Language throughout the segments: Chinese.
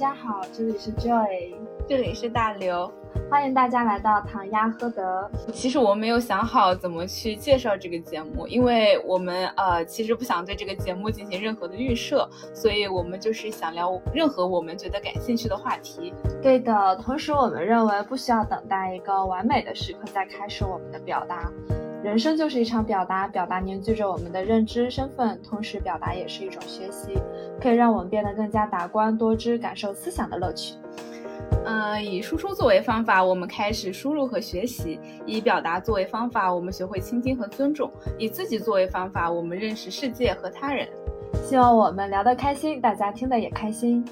家好，这里是 Joy，这里是大刘，欢迎大家来到唐鸭喝德。其实我没有想好怎么去介绍这个节目，因为我们呃其实不想对这个节目进行任何的预设，所以我们就是想聊任何我们觉得感兴趣的话题。对的，同时我们认为不需要等待一个完美的时刻再开始我们的表达。人生就是一场表达，表达凝聚着我们的认知、身份，同时表达也是一种学习，可以让我们变得更加达观、多知，感受思想的乐趣。嗯，以输出作为方法，我们开始输入和学习；以表达作为方法，我们学会倾听和尊重；以自己作为方法，我们认识世界和他人。希望我们聊得开心，大家听得也开心。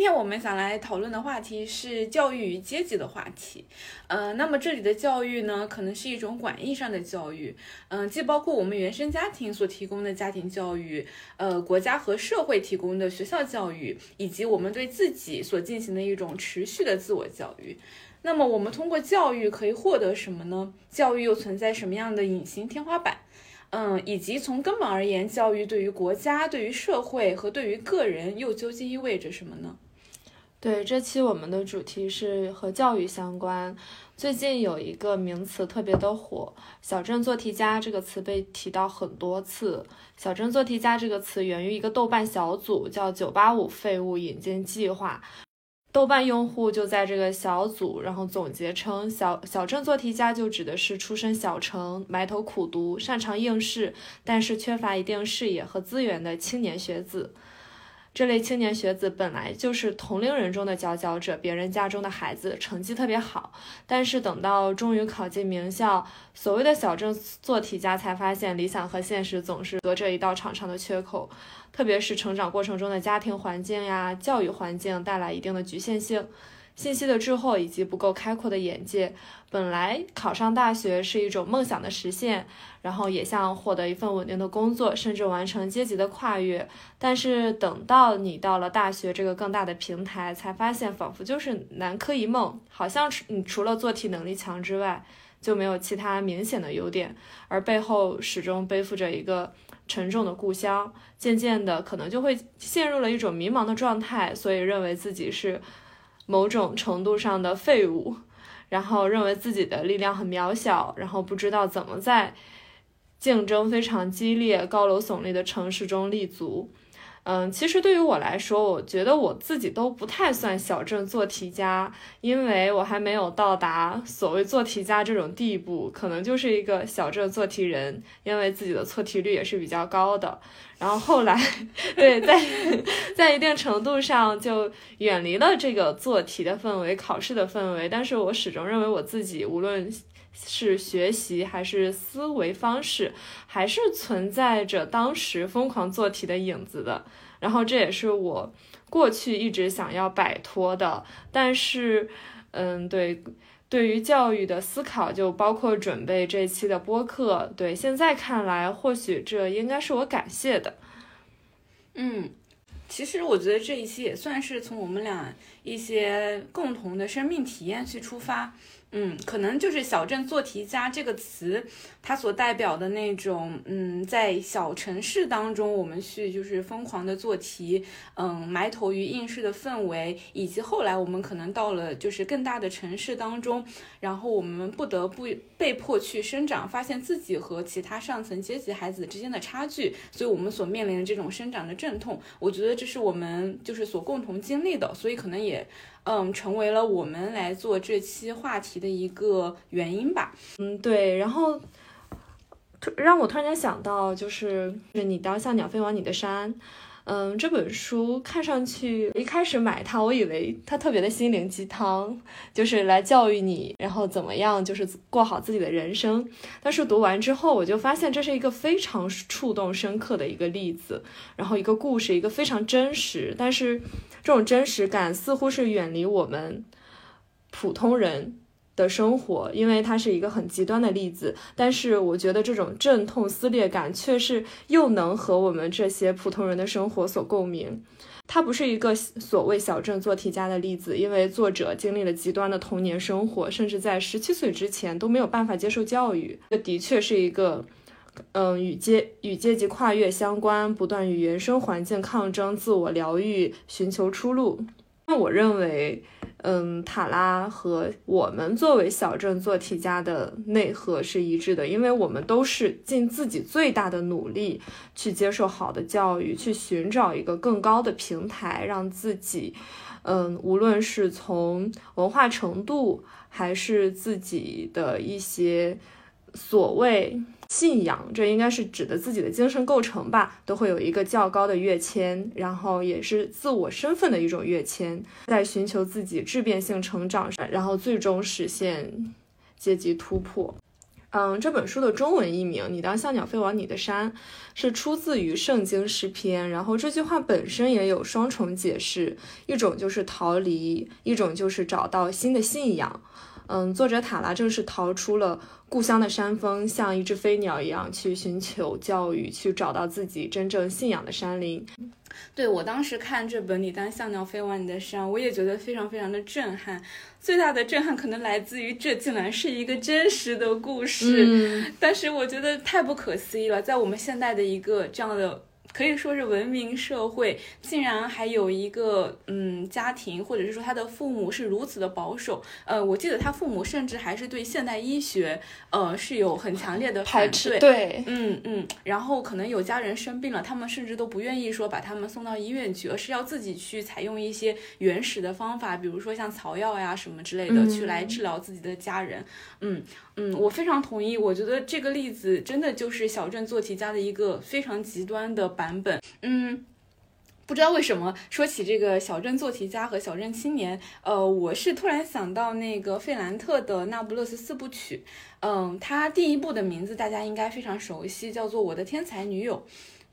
今天我们想来讨论的话题是教育与阶级的话题。呃，那么这里的教育呢，可能是一种广义上的教育，嗯，既包括我们原生家庭所提供的家庭教育，呃，国家和社会提供的学校教育，以及我们对自己所进行的一种持续的自我教育。那么我们通过教育可以获得什么呢？教育又存在什么样的隐形天花板？嗯，以及从根本而言，教育对于国家、对于社会和对于个人又究竟意味着什么呢？对，这期我们的主题是和教育相关。最近有一个名词特别的火，“小镇做题家”这个词被提到很多次。“小镇做题家”这个词源于一个豆瓣小组，叫“九八五废物引进计划”。豆瓣用户就在这个小组，然后总结称，“小小镇做题家”就指的是出身小城、埋头苦读、擅长应试，但是缺乏一定视野和资源的青年学子。这类青年学子本来就是同龄人中的佼佼者，别人家中的孩子成绩特别好，但是等到终于考进名校，所谓的小镇做题家才发现，理想和现实总是隔着一道长长的缺口，特别是成长过程中的家庭环境呀、教育环境带来一定的局限性。信息的滞后以及不够开阔的眼界，本来考上大学是一种梦想的实现，然后也像获得一份稳定的工作，甚至完成阶级的跨越。但是等到你到了大学这个更大的平台，才发现仿佛就是南柯一梦，好像你除了做题能力强之外，就没有其他明显的优点，而背后始终背负着一个沉重的故乡。渐渐的，可能就会陷入了一种迷茫的状态，所以认为自己是。某种程度上的废物，然后认为自己的力量很渺小，然后不知道怎么在竞争非常激烈、高楼耸立的城市中立足。嗯，其实对于我来说，我觉得我自己都不太算小镇做题家，因为我还没有到达所谓做题家这种地步，可能就是一个小镇做题人，因为自己的错题率也是比较高的。然后后来，对，在在一定程度上就远离了这个做题的氛围、考试的氛围，但是我始终认为我自己无论。是学习还是思维方式，还是存在着当时疯狂做题的影子的。然后这也是我过去一直想要摆脱的。但是，嗯，对，对于教育的思考，就包括准备这期的播客。对，现在看来，或许这应该是我感谢的。嗯，其实我觉得这一期也算是从我们俩一些共同的生命体验去出发。嗯，可能就是“小镇做题家”这个词，它所代表的那种，嗯，在小城市当中，我们去就是疯狂的做题，嗯，埋头于应试的氛围，以及后来我们可能到了就是更大的城市当中，然后我们不得不被迫去生长，发现自己和其他上层阶级孩子之间的差距，所以我们所面临的这种生长的阵痛，我觉得这是我们就是所共同经历的，所以可能也。嗯，成为了我们来做这期话题的一个原因吧。嗯，对。然后，突让我突然间想到，就是你当像鸟飞往你的山。嗯，这本书看上去一开始买它，我以为它特别的心灵鸡汤，就是来教育你，然后怎么样，就是过好自己的人生。但是读完之后，我就发现这是一个非常触动深刻的一个例子，然后一个故事，一个非常真实，但是这种真实感似乎是远离我们普通人。的生活，因为它是一个很极端的例子，但是我觉得这种阵痛撕裂感却是又能和我们这些普通人的生活所共鸣。它不是一个所谓小镇做题家的例子，因为作者经历了极端的童年生活，甚至在十七岁之前都没有办法接受教育。这的确是一个，嗯，与阶与阶级跨越相关，不断与原生环境抗争、自我疗愈、寻求出路。那我认为。嗯，塔拉和我们作为小镇做题家的内核是一致的，因为我们都是尽自己最大的努力去接受好的教育，去寻找一个更高的平台，让自己，嗯，无论是从文化程度，还是自己的一些所谓。信仰，这应该是指的自己的精神构成吧，都会有一个较高的跃迁，然后也是自我身份的一种跃迁，在寻求自己质变性成长，然后最终实现阶级突破。嗯，这本书的中文译名《你当像鸟飞往你的山》是出自于圣经诗篇，然后这句话本身也有双重解释，一种就是逃离，一种就是找到新的信仰。嗯，作者塔拉正是逃出了故乡的山峰，像一只飞鸟一样去寻求教育，去找到自己真正信仰的山林。对我当时看这本《你当像鸟飞往你的山》，我也觉得非常非常的震撼。最大的震撼可能来自于这竟然是一个真实的故事，但是我觉得太不可思议了，在我们现代的一个这样的。可以说是文明社会，竟然还有一个嗯家庭，或者是说他的父母是如此的保守。呃，我记得他父母甚至还是对现代医学，呃是有很强烈的排斥。对，嗯嗯。然后可能有家人生病了，他们甚至都不愿意说把他们送到医院去，而是要自己去采用一些原始的方法，比如说像草药呀什么之类的，去来治疗自己的家人。嗯。嗯，我非常同意。我觉得这个例子真的就是小镇做题家的一个非常极端的版本。嗯，不知道为什么说起这个小镇做题家和小镇青年，呃，我是突然想到那个费兰特的《那不勒斯四部曲》。嗯，他第一部的名字大家应该非常熟悉，叫做《我的天才女友》。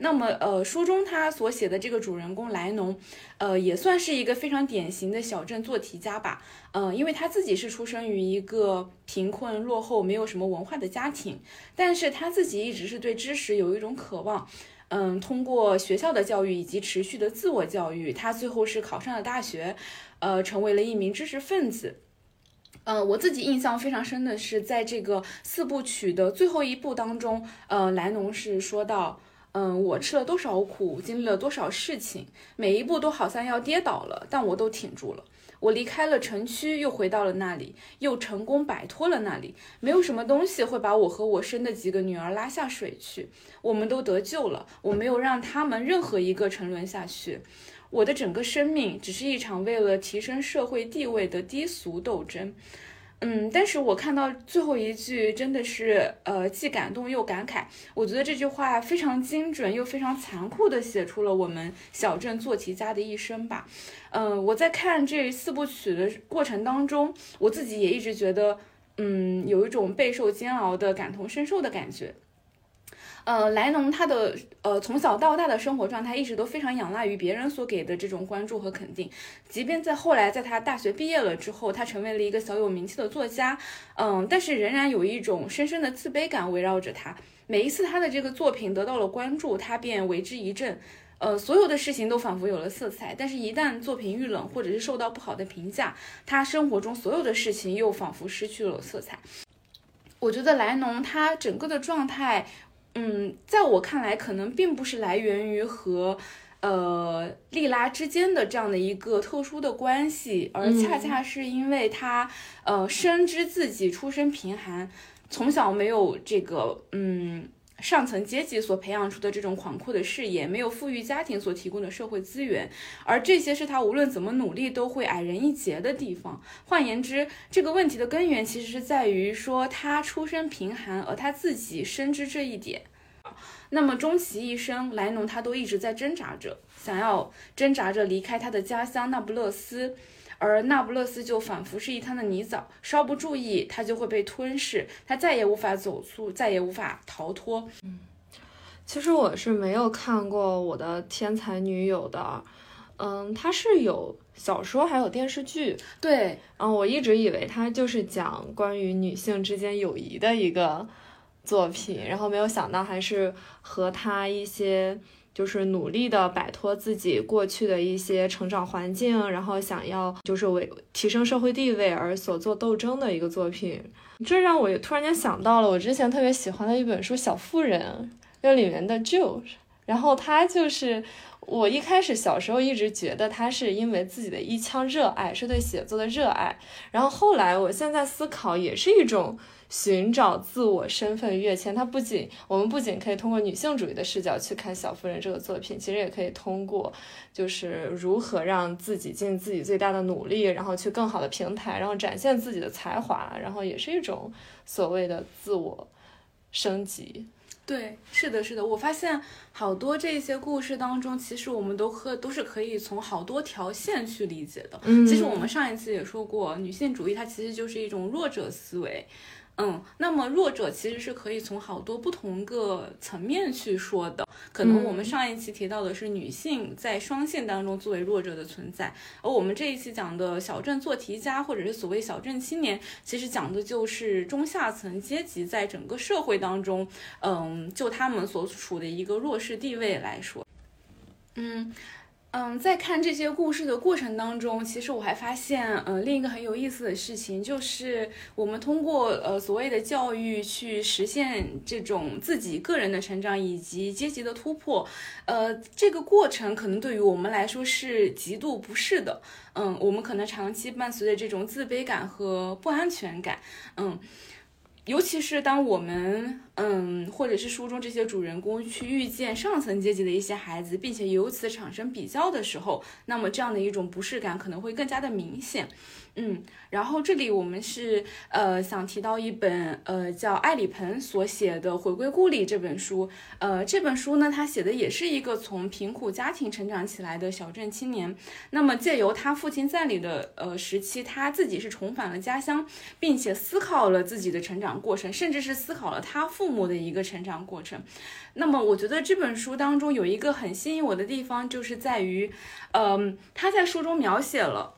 那么，呃，书中他所写的这个主人公莱农，呃，也算是一个非常典型的小镇做题家吧。嗯，因为他自己是出生于一个贫困落后、没有什么文化的家庭，但是他自己一直是对知识有一种渴望。嗯，通过学校的教育以及持续的自我教育，他最后是考上了大学，呃，成为了一名知识分子。嗯，我自己印象非常深的是，在这个四部曲的最后一部当中，呃，莱农是说到。嗯，我吃了多少苦，经历了多少事情，每一步都好像要跌倒了，但我都挺住了。我离开了城区，又回到了那里，又成功摆脱了那里。没有什么东西会把我和我生的几个女儿拉下水去，我们都得救了。我没有让他们任何一个沉沦下去。我的整个生命只是一场为了提升社会地位的低俗斗争。嗯，但是我看到最后一句，真的是呃，既感动又感慨。我觉得这句话非常精准又非常残酷的写出了我们小镇做题家的一生吧。嗯，我在看这四部曲的过程当中，我自己也一直觉得，嗯，有一种备受煎熬的感同身受的感觉。呃，莱农他的呃从小到大的生活状态一直都非常仰赖于别人所给的这种关注和肯定，即便在后来在他大学毕业了之后，他成为了一个小有名气的作家，嗯，但是仍然有一种深深的自卑感围绕着他。每一次他的这个作品得到了关注，他便为之一振，呃，所有的事情都仿佛有了色彩。但是，一旦作品遇冷或者是受到不好的评价，他生活中所有的事情又仿佛失去了色彩。我觉得莱农他整个的状态。嗯，在我看来，可能并不是来源于和，呃，莉拉之间的这样的一个特殊的关系，而恰恰是因为他，呃，深知自己出身贫寒，从小没有这个，嗯。上层阶级所培养出的这种广阔的视野，没有富裕家庭所提供的社会资源，而这些是他无论怎么努力都会矮人一截的地方。换言之，这个问题的根源其实是在于说他出身贫寒，而他自己深知这一点。那么终其一生，莱农他都一直在挣扎着，想要挣扎着离开他的家乡那不勒斯。而那不勒斯就仿佛是一滩的泥沼，稍不注意，他就会被吞噬，他再也无法走出，再也无法逃脱。嗯，其实我是没有看过我的天才女友的，嗯，它是有小说还有电视剧。对，嗯，我一直以为它就是讲关于女性之间友谊的一个作品，然后没有想到还是和他一些。就是努力的摆脱自己过去的一些成长环境，然后想要就是为提升社会地位而所做斗争的一个作品。这让我突然间想到了我之前特别喜欢的一本书《小妇人》，这里面的 Jill，然后他就是我一开始小时候一直觉得他是因为自己的一腔热爱，是对写作的热爱，然后后来我现在思考也是一种。寻找自我身份跃迁，它不仅我们不仅可以通过女性主义的视角去看《小妇人》这个作品，其实也可以通过就是如何让自己尽自己最大的努力，然后去更好的平台，然后展现自己的才华，然后也是一种所谓的自我升级。对，是的，是的，我发现好多这些故事当中，其实我们都可都是可以从好多条线去理解的。嗯，其实我们上一次也说过，女性主义它其实就是一种弱者思维。嗯，那么弱者其实是可以从好多不同个层面去说的。可能我们上一期提到的是女性在双性当中作为弱者的存在，而我们这一期讲的小镇做题家或者是所谓小镇青年，其实讲的就是中下层阶级在整个社会当中，嗯，就他们所处的一个弱势地位来说，嗯。嗯，在看这些故事的过程当中，其实我还发现，嗯，另一个很有意思的事情，就是我们通过呃所谓的教育去实现这种自己个人的成长以及阶级的突破，呃，这个过程可能对于我们来说是极度不适的。嗯，我们可能长期伴随着这种自卑感和不安全感。嗯。尤其是当我们，嗯，或者是书中这些主人公去遇见上层阶级的一些孩子，并且由此产生比较的时候，那么这样的一种不适感可能会更加的明显。嗯，然后这里我们是呃想提到一本呃叫艾里鹏所写的《回归故里》这本书，呃这本书呢他写的也是一个从贫苦家庭成长起来的小镇青年，那么借由他父亲在里的呃时期，他自己是重返了家乡，并且思考了自己的成长过程，甚至是思考了他父父母的一个成长过程。那么我觉得这本书当中有一个很吸引我的地方，就是在于，嗯他在书中描写了。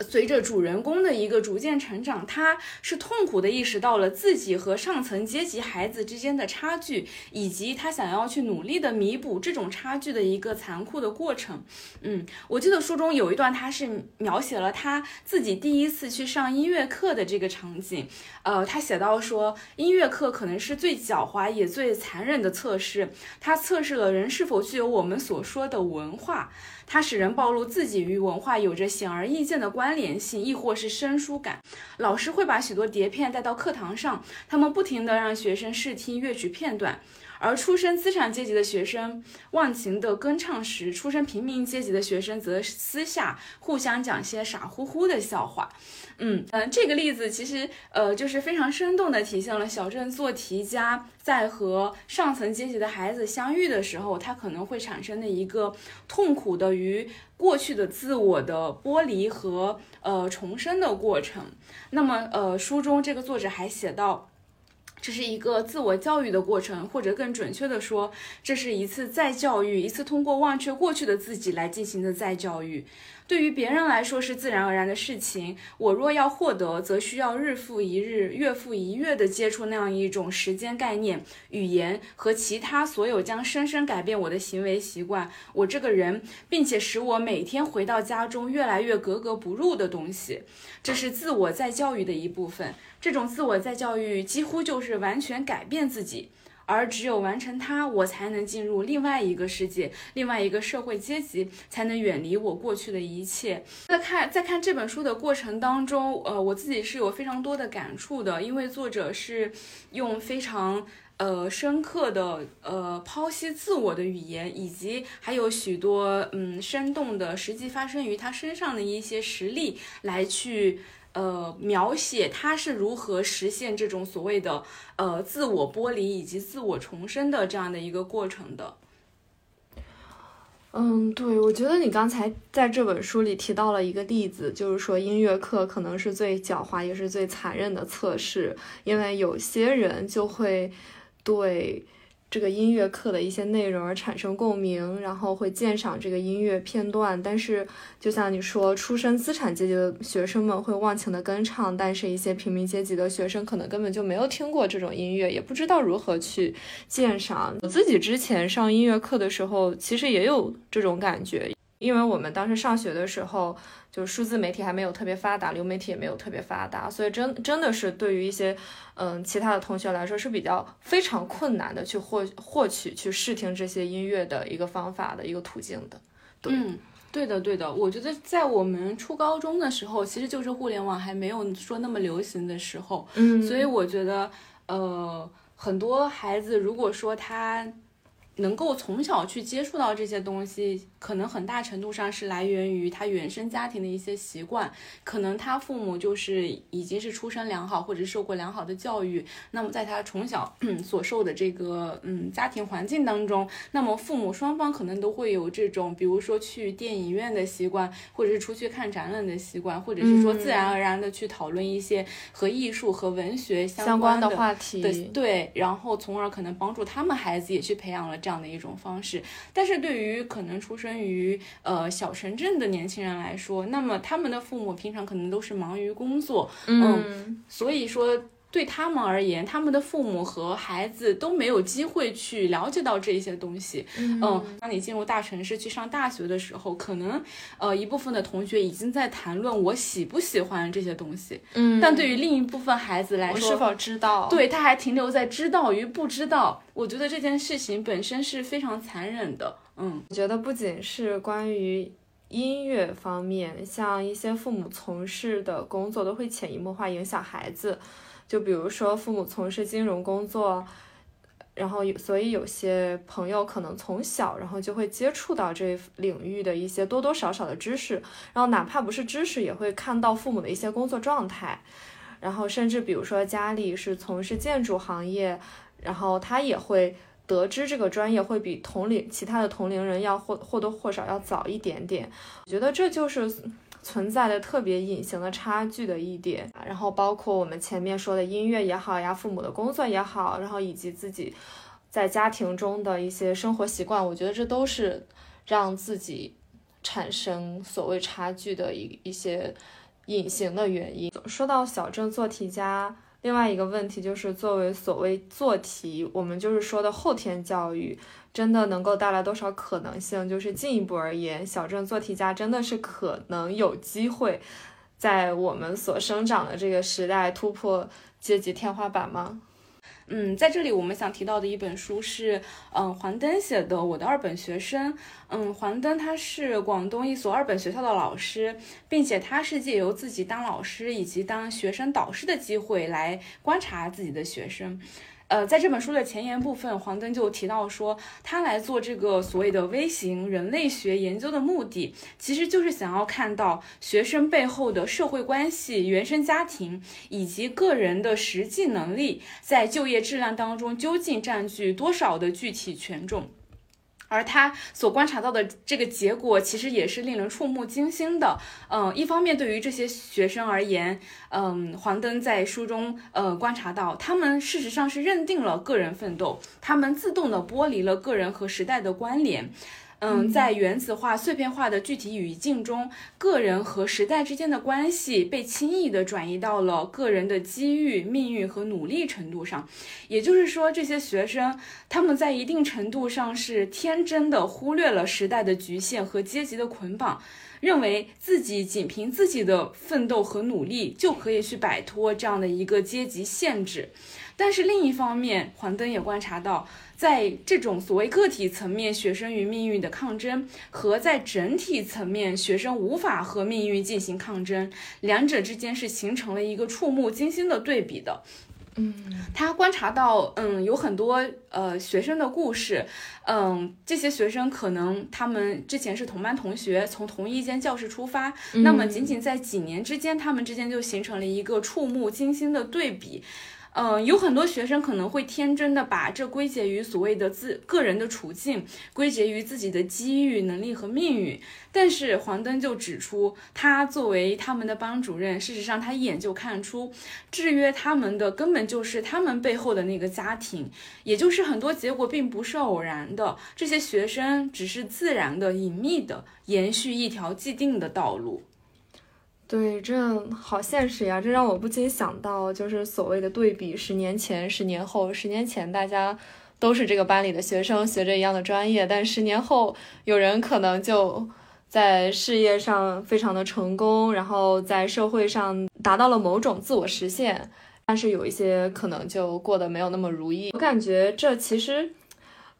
随着主人公的一个逐渐成长，他是痛苦的意识到了自己和上层阶级孩子之间的差距，以及他想要去努力的弥补这种差距的一个残酷的过程。嗯，我记得书中有一段，他是描写了他自己第一次去上音乐课的这个场景。呃，他写到说，音乐课可能是最狡猾也最残忍的测试，它测试了人是否具有我们所说的文化。它使人暴露自己与文化有着显而易见的关联性，亦或是生疏感。老师会把许多碟片带到课堂上，他们不停地让学生试听乐曲片段，而出身资产阶级的学生忘情地歌唱时，出身平民阶级的学生则私下互相讲些傻乎乎的笑话。嗯嗯，这个例子其实呃就是非常生动地体现了小镇做题家在和上层阶级的孩子相遇的时候，他可能会产生的一个痛苦的与过去的自我的剥离和呃重生的过程。那么呃书中这个作者还写到，这是一个自我教育的过程，或者更准确的说，这是一次再教育，一次通过忘却过去的自己来进行的再教育。对于别人来说是自然而然的事情，我若要获得，则需要日复一日、月复一月的接触那样一种时间概念、语言和其他所有将深深改变我的行为习惯、我这个人，并且使我每天回到家中越来越格格不入的东西。这是自我再教育的一部分。这种自我再教育几乎就是完全改变自己。而只有完成它，我才能进入另外一个世界，另外一个社会阶级，才能远离我过去的一切。在看在看这本书的过程当中，呃，我自己是有非常多的感触的，因为作者是用非常呃深刻的呃剖析自我的语言，以及还有许多嗯生动的实际发生于他身上的一些实例来去。呃，描写他是如何实现这种所谓的呃自我剥离以及自我重生的这样的一个过程的。嗯，对，我觉得你刚才在这本书里提到了一个例子，就是说音乐课可能是最狡猾也是最残忍的测试，因为有些人就会对这个音乐课的一些内容而产生共鸣，然后会鉴赏这个音乐片段。但是，就像你说，出身资产阶级的学生们会忘情的跟唱，但是一些平民阶级的学生可能根本就没有听过这种音乐，也不知道如何去鉴赏。我自己之前上音乐课的时候，其实也有这种感觉，因为我们当时上学的时候。就是数字媒体还没有特别发达，流媒体也没有特别发达，所以真真的是对于一些嗯其他的同学来说是比较非常困难的去获获取去试听这些音乐的一个方法的一个途径的。嗯，对的对的，我觉得在我们初高中的时候，其实就是互联网还没有说那么流行的时候，嗯，所以我觉得呃很多孩子如果说他。能够从小去接触到这些东西，可能很大程度上是来源于他原生家庭的一些习惯。可能他父母就是已经是出身良好，或者受过良好的教育。那么在他从小所受的这个嗯家庭环境当中，那么父母双方可能都会有这种，比如说去电影院的习惯，或者是出去看展览的习惯，或者是说自然而然的去讨论一些和艺术和文学相关的话题。对，然后从而可能帮助他们孩子也去培养了这。样的一种方式，但是对于可能出生于呃小城镇的年轻人来说，那么他们的父母平常可能都是忙于工作，嗯，所以说。对他们而言，他们的父母和孩子都没有机会去了解到这些东西。嗯，当你进入大城市去上大学的时候，可能呃一部分的同学已经在谈论我喜不喜欢这些东西。嗯，但对于另一部分孩子来说，是否知道？对，他还停留在知道与不知道。我觉得这件事情本身是非常残忍的。嗯，我觉得不仅是关于音乐方面，像一些父母从事的工作都会潜移默化影响孩子。就比如说，父母从事金融工作，然后所以有些朋友可能从小，然后就会接触到这领域的一些多多少少的知识，然后哪怕不是知识，也会看到父母的一些工作状态，然后甚至比如说家里是从事建筑行业，然后他也会得知这个专业会比同龄其他的同龄人要或或多或少要早一点点。我觉得这就是。存在的特别隐形的差距的一点，然后包括我们前面说的音乐也好呀，父母的工作也好，然后以及自己在家庭中的一些生活习惯，我觉得这都是让自己产生所谓差距的一一些隐形的原因。说到小镇做题家。另外一个问题就是，作为所谓做题，我们就是说的后天教育，真的能够带来多少可能性？就是进一步而言，小镇做题家真的是可能有机会，在我们所生长的这个时代突破阶级天花板吗？嗯，在这里我们想提到的一本书是，嗯，黄登写的《我的二本学生》。嗯，黄登他是广东一所二本学校的老师，并且他是借由自己当老师以及当学生导师的机会来观察自己的学生。呃，在这本书的前言部分，黄登就提到说，他来做这个所谓的微型人类学研究的目的，其实就是想要看到学生背后的社会关系、原生家庭以及个人的实际能力，在就业质量当中究竟占据多少的具体权重。而他所观察到的这个结果，其实也是令人触目惊心的。嗯，一方面对于这些学生而言，嗯，黄灯在书中呃观察到，他们事实上是认定了个人奋斗，他们自动的剥离了个人和时代的关联。嗯，在原子化、碎片化的具体语境中，个人和时代之间的关系被轻易地转移到了个人的机遇、命运和努力程度上。也就是说，这些学生他们在一定程度上是天真的忽略了时代的局限和阶级的捆绑，认为自己仅凭自己的奋斗和努力就可以去摆脱这样的一个阶级限制。但是另一方面，黄登也观察到。在这种所谓个体层面学生与命运的抗争，和在整体层面学生无法和命运进行抗争，两者之间是形成了一个触目惊心的对比的。嗯，他观察到，嗯，有很多呃学生的故事，嗯，这些学生可能他们之前是同班同学，从同一间教室出发，那么仅仅在几年之间，他们之间就形成了一个触目惊心的对比。嗯，有很多学生可能会天真的把这归结于所谓的自个人的处境，归结于自己的机遇、能力和命运。但是黄灯就指出，他作为他们的班主任，事实上他一眼就看出，制约他们的根本就是他们背后的那个家庭，也就是很多结果并不是偶然的，这些学生只是自然的、隐秘的延续一条既定的道路。对，这好现实呀！这让我不禁想到，就是所谓的对比，十年前、十年后。十年前大家都是这个班里的学生，学着一样的专业，但十年后，有人可能就在事业上非常的成功，然后在社会上达到了某种自我实现，但是有一些可能就过得没有那么如意。我感觉这其实。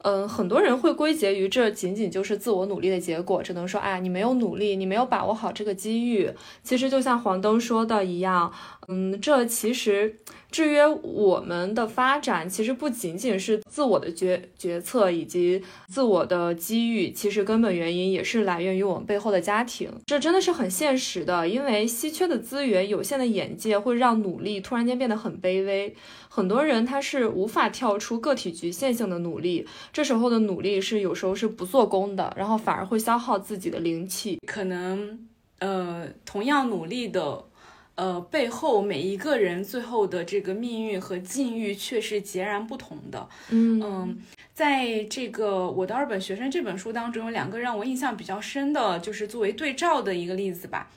嗯，很多人会归结于这仅仅就是自我努力的结果，只能说，哎，你没有努力，你没有把握好这个机遇。其实就像黄灯说的一样，嗯，这其实。制约我们的发展，其实不仅仅是自我的决决策以及自我的机遇，其实根本原因也是来源于我们背后的家庭。这真的是很现实的，因为稀缺的资源、有限的眼界，会让努力突然间变得很卑微。很多人他是无法跳出个体局限性的努力，这时候的努力是有时候是不做功的，然后反而会消耗自己的灵气。可能，呃，同样努力的。呃，背后每一个人最后的这个命运和境遇却是截然不同的。嗯，在这个《我的二本学生》这本书当中，有两个让我印象比较深的，就是作为对照的一个例子吧。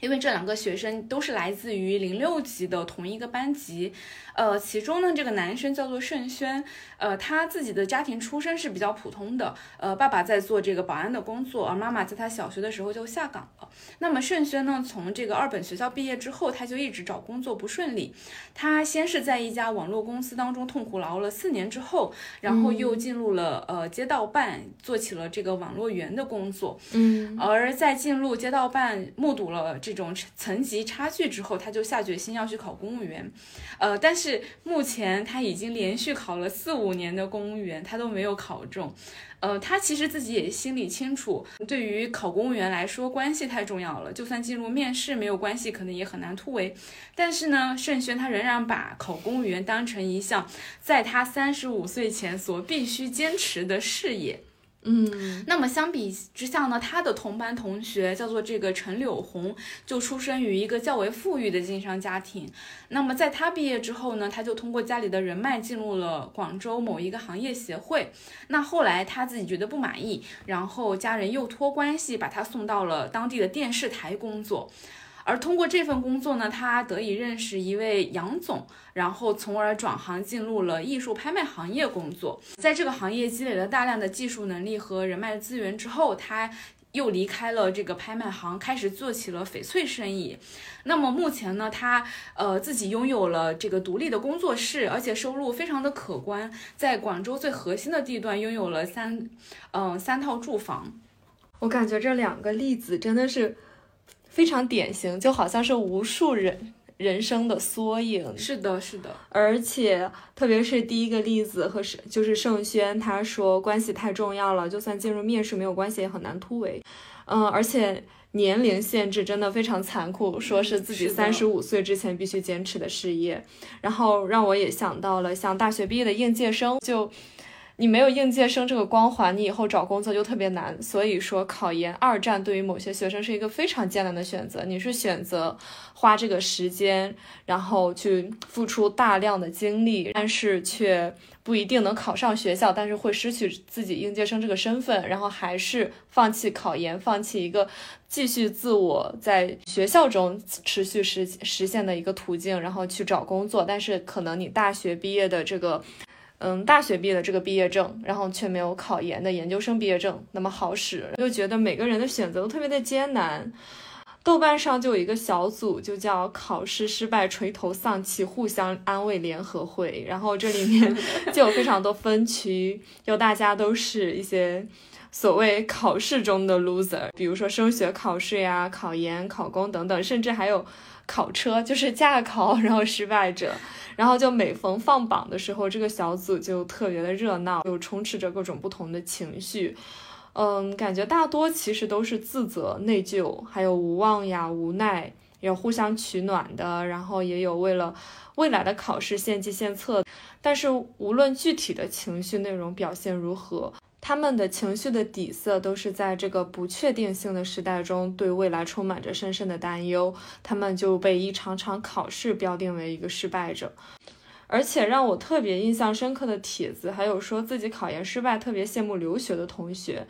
因为这两个学生都是来自于零六级的同一个班级。呃，其中呢，这个男生叫做盛轩，呃，他自己的家庭出身是比较普通的，呃，爸爸在做这个保安的工作，而妈妈在他小学的时候就下岗了。那么盛轩呢，从这个二本学校毕业之后，他就一直找工作不顺利。他先是在一家网络公司当中痛苦劳了四年之后，然后又进入了呃街道办，做起了这个网络员的工作。嗯，而在进入街道办，目睹了这种层级差距之后，他就下决心要去考公务员。呃，但是。目前他已经连续考了四五年的公务员，他都没有考中。呃，他其实自己也心里清楚，对于考公务员来说，关系太重要了。就算进入面试没有关系，可能也很难突围。但是呢，盛轩他仍然把考公务员当成一项在他三十五岁前所必须坚持的事业。嗯，那么相比之下呢，他的同班同学叫做这个陈柳红，就出生于一个较为富裕的经商家庭。那么在他毕业之后呢，他就通过家里的人脉进入了广州某一个行业协会。那后来他自己觉得不满意，然后家人又托关系把他送到了当地的电视台工作。而通过这份工作呢，他得以认识一位杨总，然后从而转行进入了艺术拍卖行业工作。在这个行业积累了大量的技术能力和人脉资源之后，他又离开了这个拍卖行，开始做起了翡翠生意。那么目前呢，他呃自己拥有了这个独立的工作室，而且收入非常的可观，在广州最核心的地段拥有了三嗯三套住房。我感觉这两个例子真的是。非常典型，就好像是无数人人生的缩影。是的，是的。而且，特别是第一个例子和是就是盛轩，他说关系太重要了，就算进入面试没有关系也很难突围。嗯，而且年龄限制真的非常残酷，说是自己三十五岁之前必须坚持的事业。然后让我也想到了像大学毕业的应届生就。你没有应届生这个光环，你以后找工作就特别难。所以说，考研二战对于某些学生是一个非常艰难的选择。你是选择花这个时间，然后去付出大量的精力，但是却不一定能考上学校，但是会失去自己应届生这个身份，然后还是放弃考研，放弃一个继续自我在学校中持续实实现的一个途径，然后去找工作。但是可能你大学毕业的这个。嗯，大学毕业的这个毕业证，然后却没有考研的研究生毕业证那么好使，就觉得每个人的选择都特别的艰难。豆瓣上就有一个小组，就叫“考试失败垂头丧气互相安慰联合会”，然后这里面 就有非常多分区，就大家都是一些所谓考试中的 loser，比如说升学考试呀、考研、考公等等，甚至还有考车，就是驾考然后失败者。然后就每逢放榜的时候，这个小组就特别的热闹，又充斥着各种不同的情绪。嗯，感觉大多其实都是自责、内疚，还有无望呀、无奈，有互相取暖的，然后也有为了未来的考试献计献策。但是无论具体的情绪内容表现如何，他们的情绪的底色都是在这个不确定性的时代中，对未来充满着深深的担忧。他们就被一场场考试标定为一个失败者。而且让我特别印象深刻的帖子，还有说自己考研失败，特别羡慕留学的同学。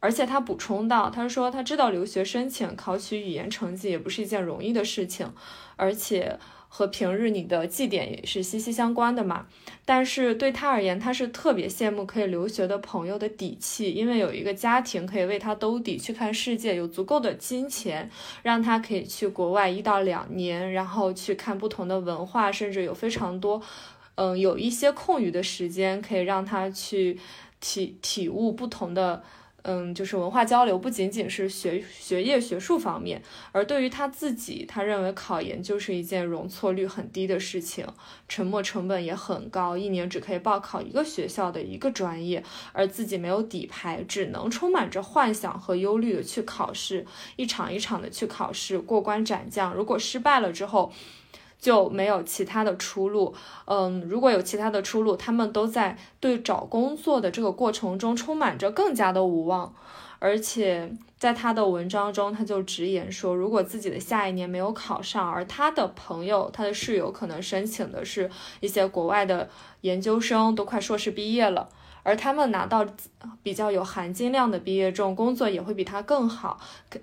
而且他补充到，他说他知道留学申请考取语言成绩也不是一件容易的事情，而且。和平日你的绩点也是息息相关的嘛，但是对他而言，他是特别羡慕可以留学的朋友的底气，因为有一个家庭可以为他兜底去看世界，有足够的金钱让他可以去国外一到两年，然后去看不同的文化，甚至有非常多，嗯，有一些空余的时间可以让他去体体悟不同的。嗯，就是文化交流不仅仅是学学业学术方面，而对于他自己，他认为考研就是一件容错率很低的事情，沉没成本也很高，一年只可以报考一个学校的一个专业，而自己没有底牌，只能充满着幻想和忧虑的去考试，一场一场的去考试，过关斩将，如果失败了之后。就没有其他的出路。嗯，如果有其他的出路，他们都在对找工作的这个过程中充满着更加的无望。而且在他的文章中，他就直言说，如果自己的下一年没有考上，而他的朋友、他的室友可能申请的是一些国外的研究生，都快硕士毕业了。而他们拿到比较有含金量的毕业证，工作也会比他更好，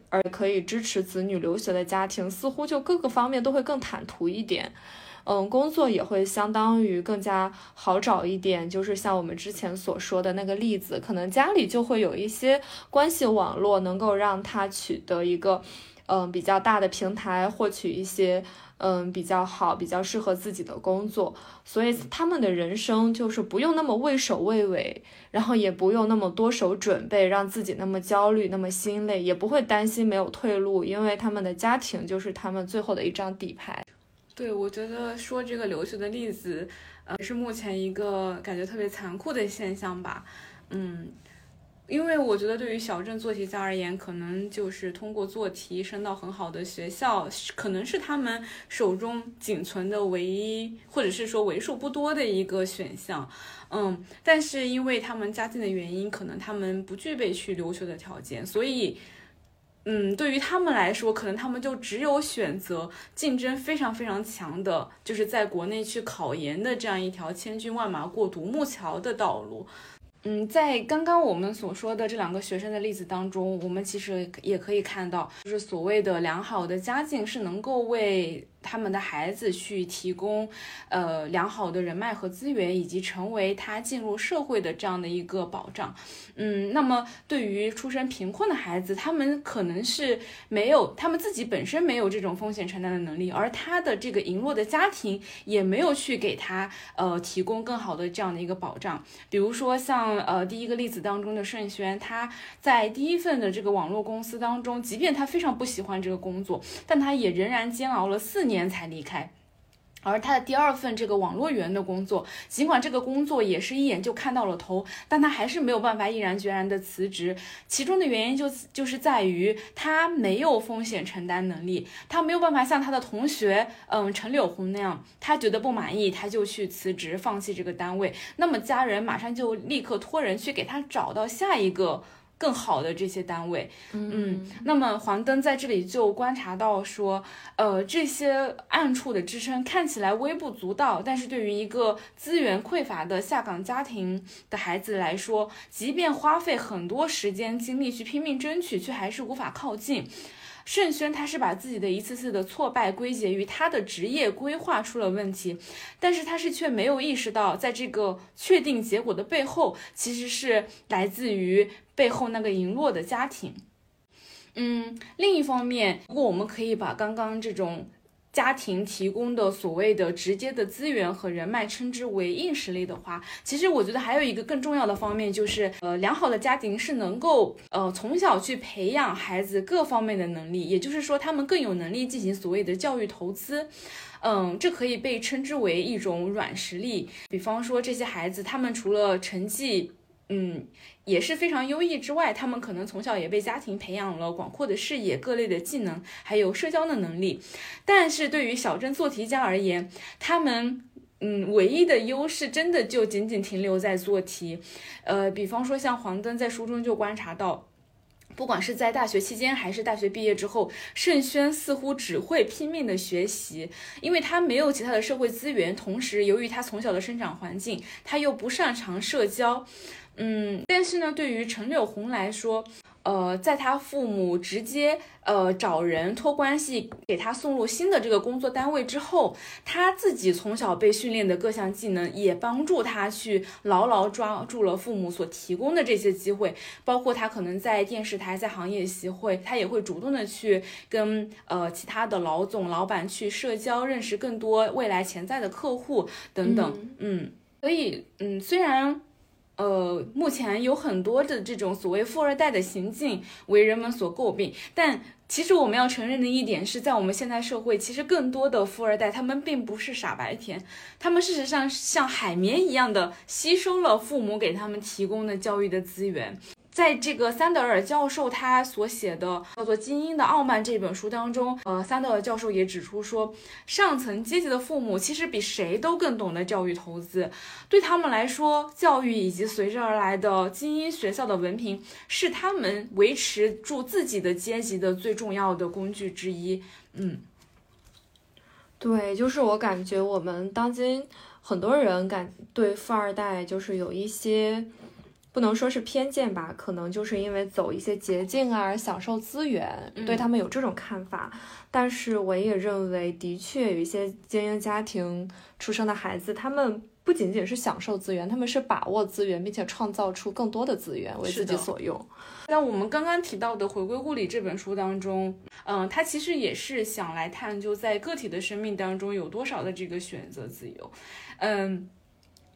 而可以支持子女留学的家庭，似乎就各个方面都会更坦途一点。嗯，工作也会相当于更加好找一点。就是像我们之前所说的那个例子，可能家里就会有一些关系网络，能够让他取得一个嗯比较大的平台，获取一些。嗯，比较好，比较适合自己的工作，所以他们的人生就是不用那么畏首畏尾，然后也不用那么多手准备，让自己那么焦虑，那么心累，也不会担心没有退路，因为他们的家庭就是他们最后的一张底牌。对，我觉得说这个留学的例子，呃，是目前一个感觉特别残酷的现象吧，嗯。因为我觉得，对于小镇做题家而言，可能就是通过做题升到很好的学校，可能是他们手中仅存的唯一，或者是说为数不多的一个选项。嗯，但是因为他们家境的原因，可能他们不具备去留学的条件，所以，嗯，对于他们来说，可能他们就只有选择竞争非常非常强的，就是在国内去考研的这样一条千军万马过独木桥的道路。嗯，在刚刚我们所说的这两个学生的例子当中，我们其实也可以看到，就是所谓的良好的家境是能够为。他们的孩子去提供，呃，良好的人脉和资源，以及成为他进入社会的这样的一个保障。嗯，那么对于出身贫困的孩子，他们可能是没有，他们自己本身没有这种风险承担的能力，而他的这个羸弱的家庭也没有去给他，呃，提供更好的这样的一个保障。比如说像，呃，第一个例子当中的盛轩，他在第一份的这个网络公司当中，即便他非常不喜欢这个工作，但他也仍然煎熬了四年。年才离开，而他的第二份这个网络员的工作，尽管这个工作也是一眼就看到了头，但他还是没有办法毅然决然的辞职。其中的原因就就是在于他没有风险承担能力，他没有办法像他的同学，嗯，陈柳红那样，他觉得不满意，他就去辞职，放弃这个单位，那么家人马上就立刻托人去给他找到下一个。更好的这些单位，嗯，那么黄灯在这里就观察到说，呃，这些暗处的支撑看起来微不足道，但是对于一个资源匮乏的下岗家庭的孩子来说，即便花费很多时间精力去拼命争取，却还是无法靠近。盛轩他是把自己的一次次的挫败归结于他的职业规划出了问题，但是他是却没有意识到，在这个确定结果的背后，其实是来自于背后那个羸弱的家庭。嗯，另一方面，如果我们可以把刚刚这种。家庭提供的所谓的直接的资源和人脉，称之为硬实力的话，其实我觉得还有一个更重要的方面，就是呃，良好的家庭是能够呃从小去培养孩子各方面的能力，也就是说，他们更有能力进行所谓的教育投资，嗯，这可以被称之为一种软实力。比方说，这些孩子他们除了成绩。嗯，也是非常优异之外，他们可能从小也被家庭培养了广阔的视野、各类的技能，还有社交的能力。但是对于小镇做题家而言，他们嗯唯一的优势真的就仅仅停留在做题。呃，比方说像黄灯在书中就观察到。不管是在大学期间，还是大学毕业之后，盛轩似乎只会拼命的学习，因为他没有其他的社会资源，同时由于他从小的生长环境，他又不擅长社交，嗯，但是呢，对于陈柳红来说。呃，在他父母直接呃找人托关系给他送入新的这个工作单位之后，他自己从小被训练的各项技能也帮助他去牢牢抓住了父母所提供的这些机会，包括他可能在电视台、在行业协会，他也会主动的去跟呃其他的老总、老板去社交，认识更多未来潜在的客户等等。嗯，所以嗯，虽然。呃，目前有很多的这种所谓富二代的行径为人们所诟病，但其实我们要承认的一点是在我们现代社会，其实更多的富二代他们并不是傻白甜，他们事实上像海绵一样的吸收了父母给他们提供的教育的资源。在这个桑德尔教授他所写的叫做《精英的傲慢》这本书当中，呃，桑德尔教授也指出说，上层阶级的父母其实比谁都更懂得教育投资，对他们来说，教育以及随之而来的精英学校的文凭是他们维持住自己的阶级的最重要的工具之一。嗯，对，就是我感觉我们当今很多人感对富二代就是有一些。不能说是偏见吧，可能就是因为走一些捷径啊，享受资源，对他们有这种看法。但是我也认为，的确有一些精英家庭出生的孩子，他们不仅仅是享受资源，他们是把握资源，并且创造出更多的资源为自己所用。那我们刚刚提到的《回归物理》这本书当中，嗯，他其实也是想来探究在个体的生命当中有多少的这个选择自由，嗯。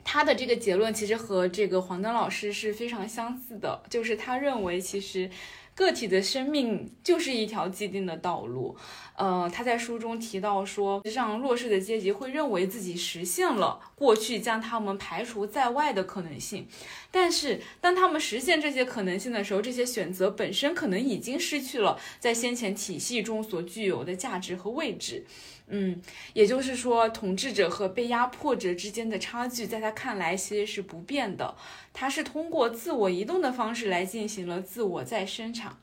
他的这个结论其实和这个黄登老师是非常相似的，就是他认为其实个体的生命就是一条既定的道路。呃，他在书中提到说，实际上弱势的阶级会认为自己实现了过去将他们排除在外的可能性，但是当他们实现这些可能性的时候，这些选择本身可能已经失去了在先前体系中所具有的价值和位置。嗯，也就是说，统治者和被压迫者之间的差距，在他看来其实是不变的。他是通过自我移动的方式来进行了自我再生产。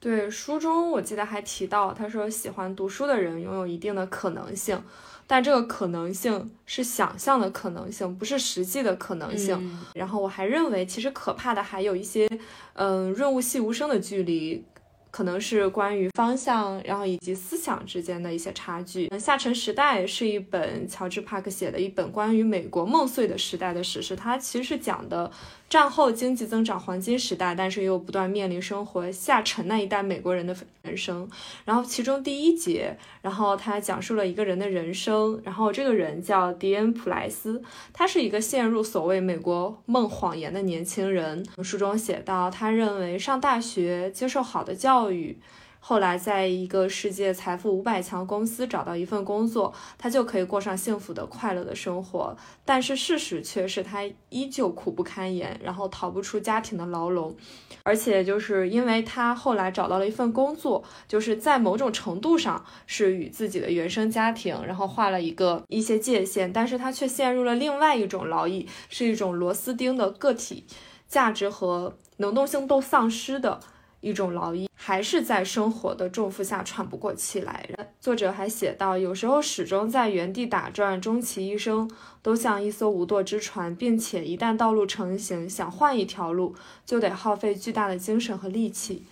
对，书中我记得还提到，他说喜欢读书的人拥有一定的可能性，但这个可能性是想象的可能性，不是实际的可能性。然后我还认为，其实可怕的还有一些，嗯，润物细无声的距离。可能是关于方向，然后以及思想之间的一些差距。《下沉时代》是一本乔治·帕克写的一本关于美国梦碎的时代的史诗，它其实是讲的。战后经济增长黄金时代，但是又不断面临生活下沉那一代美国人的人生。然后其中第一节，然后他讲述了一个人的人生。然后这个人叫迪恩·普莱斯，他是一个陷入所谓美国梦谎言的年轻人。书中写到，他认为上大学、接受好的教育。后来，在一个世界财富五百强公司找到一份工作，他就可以过上幸福的、快乐的生活。但是事实却是他依旧苦不堪言，然后逃不出家庭的牢笼。而且，就是因为他后来找到了一份工作，就是在某种程度上是与自己的原生家庭，然后画了一个一些界限，但是他却陷入了另外一种劳役，是一种螺丝钉的个体价值和能动性都丧失的。一种劳役，还是在生活的重负下喘不过气来。作者还写道，有时候始终在原地打转，终其一生都像一艘无舵之船，并且一旦道路成型，想换一条路，就得耗费巨大的精神和力气。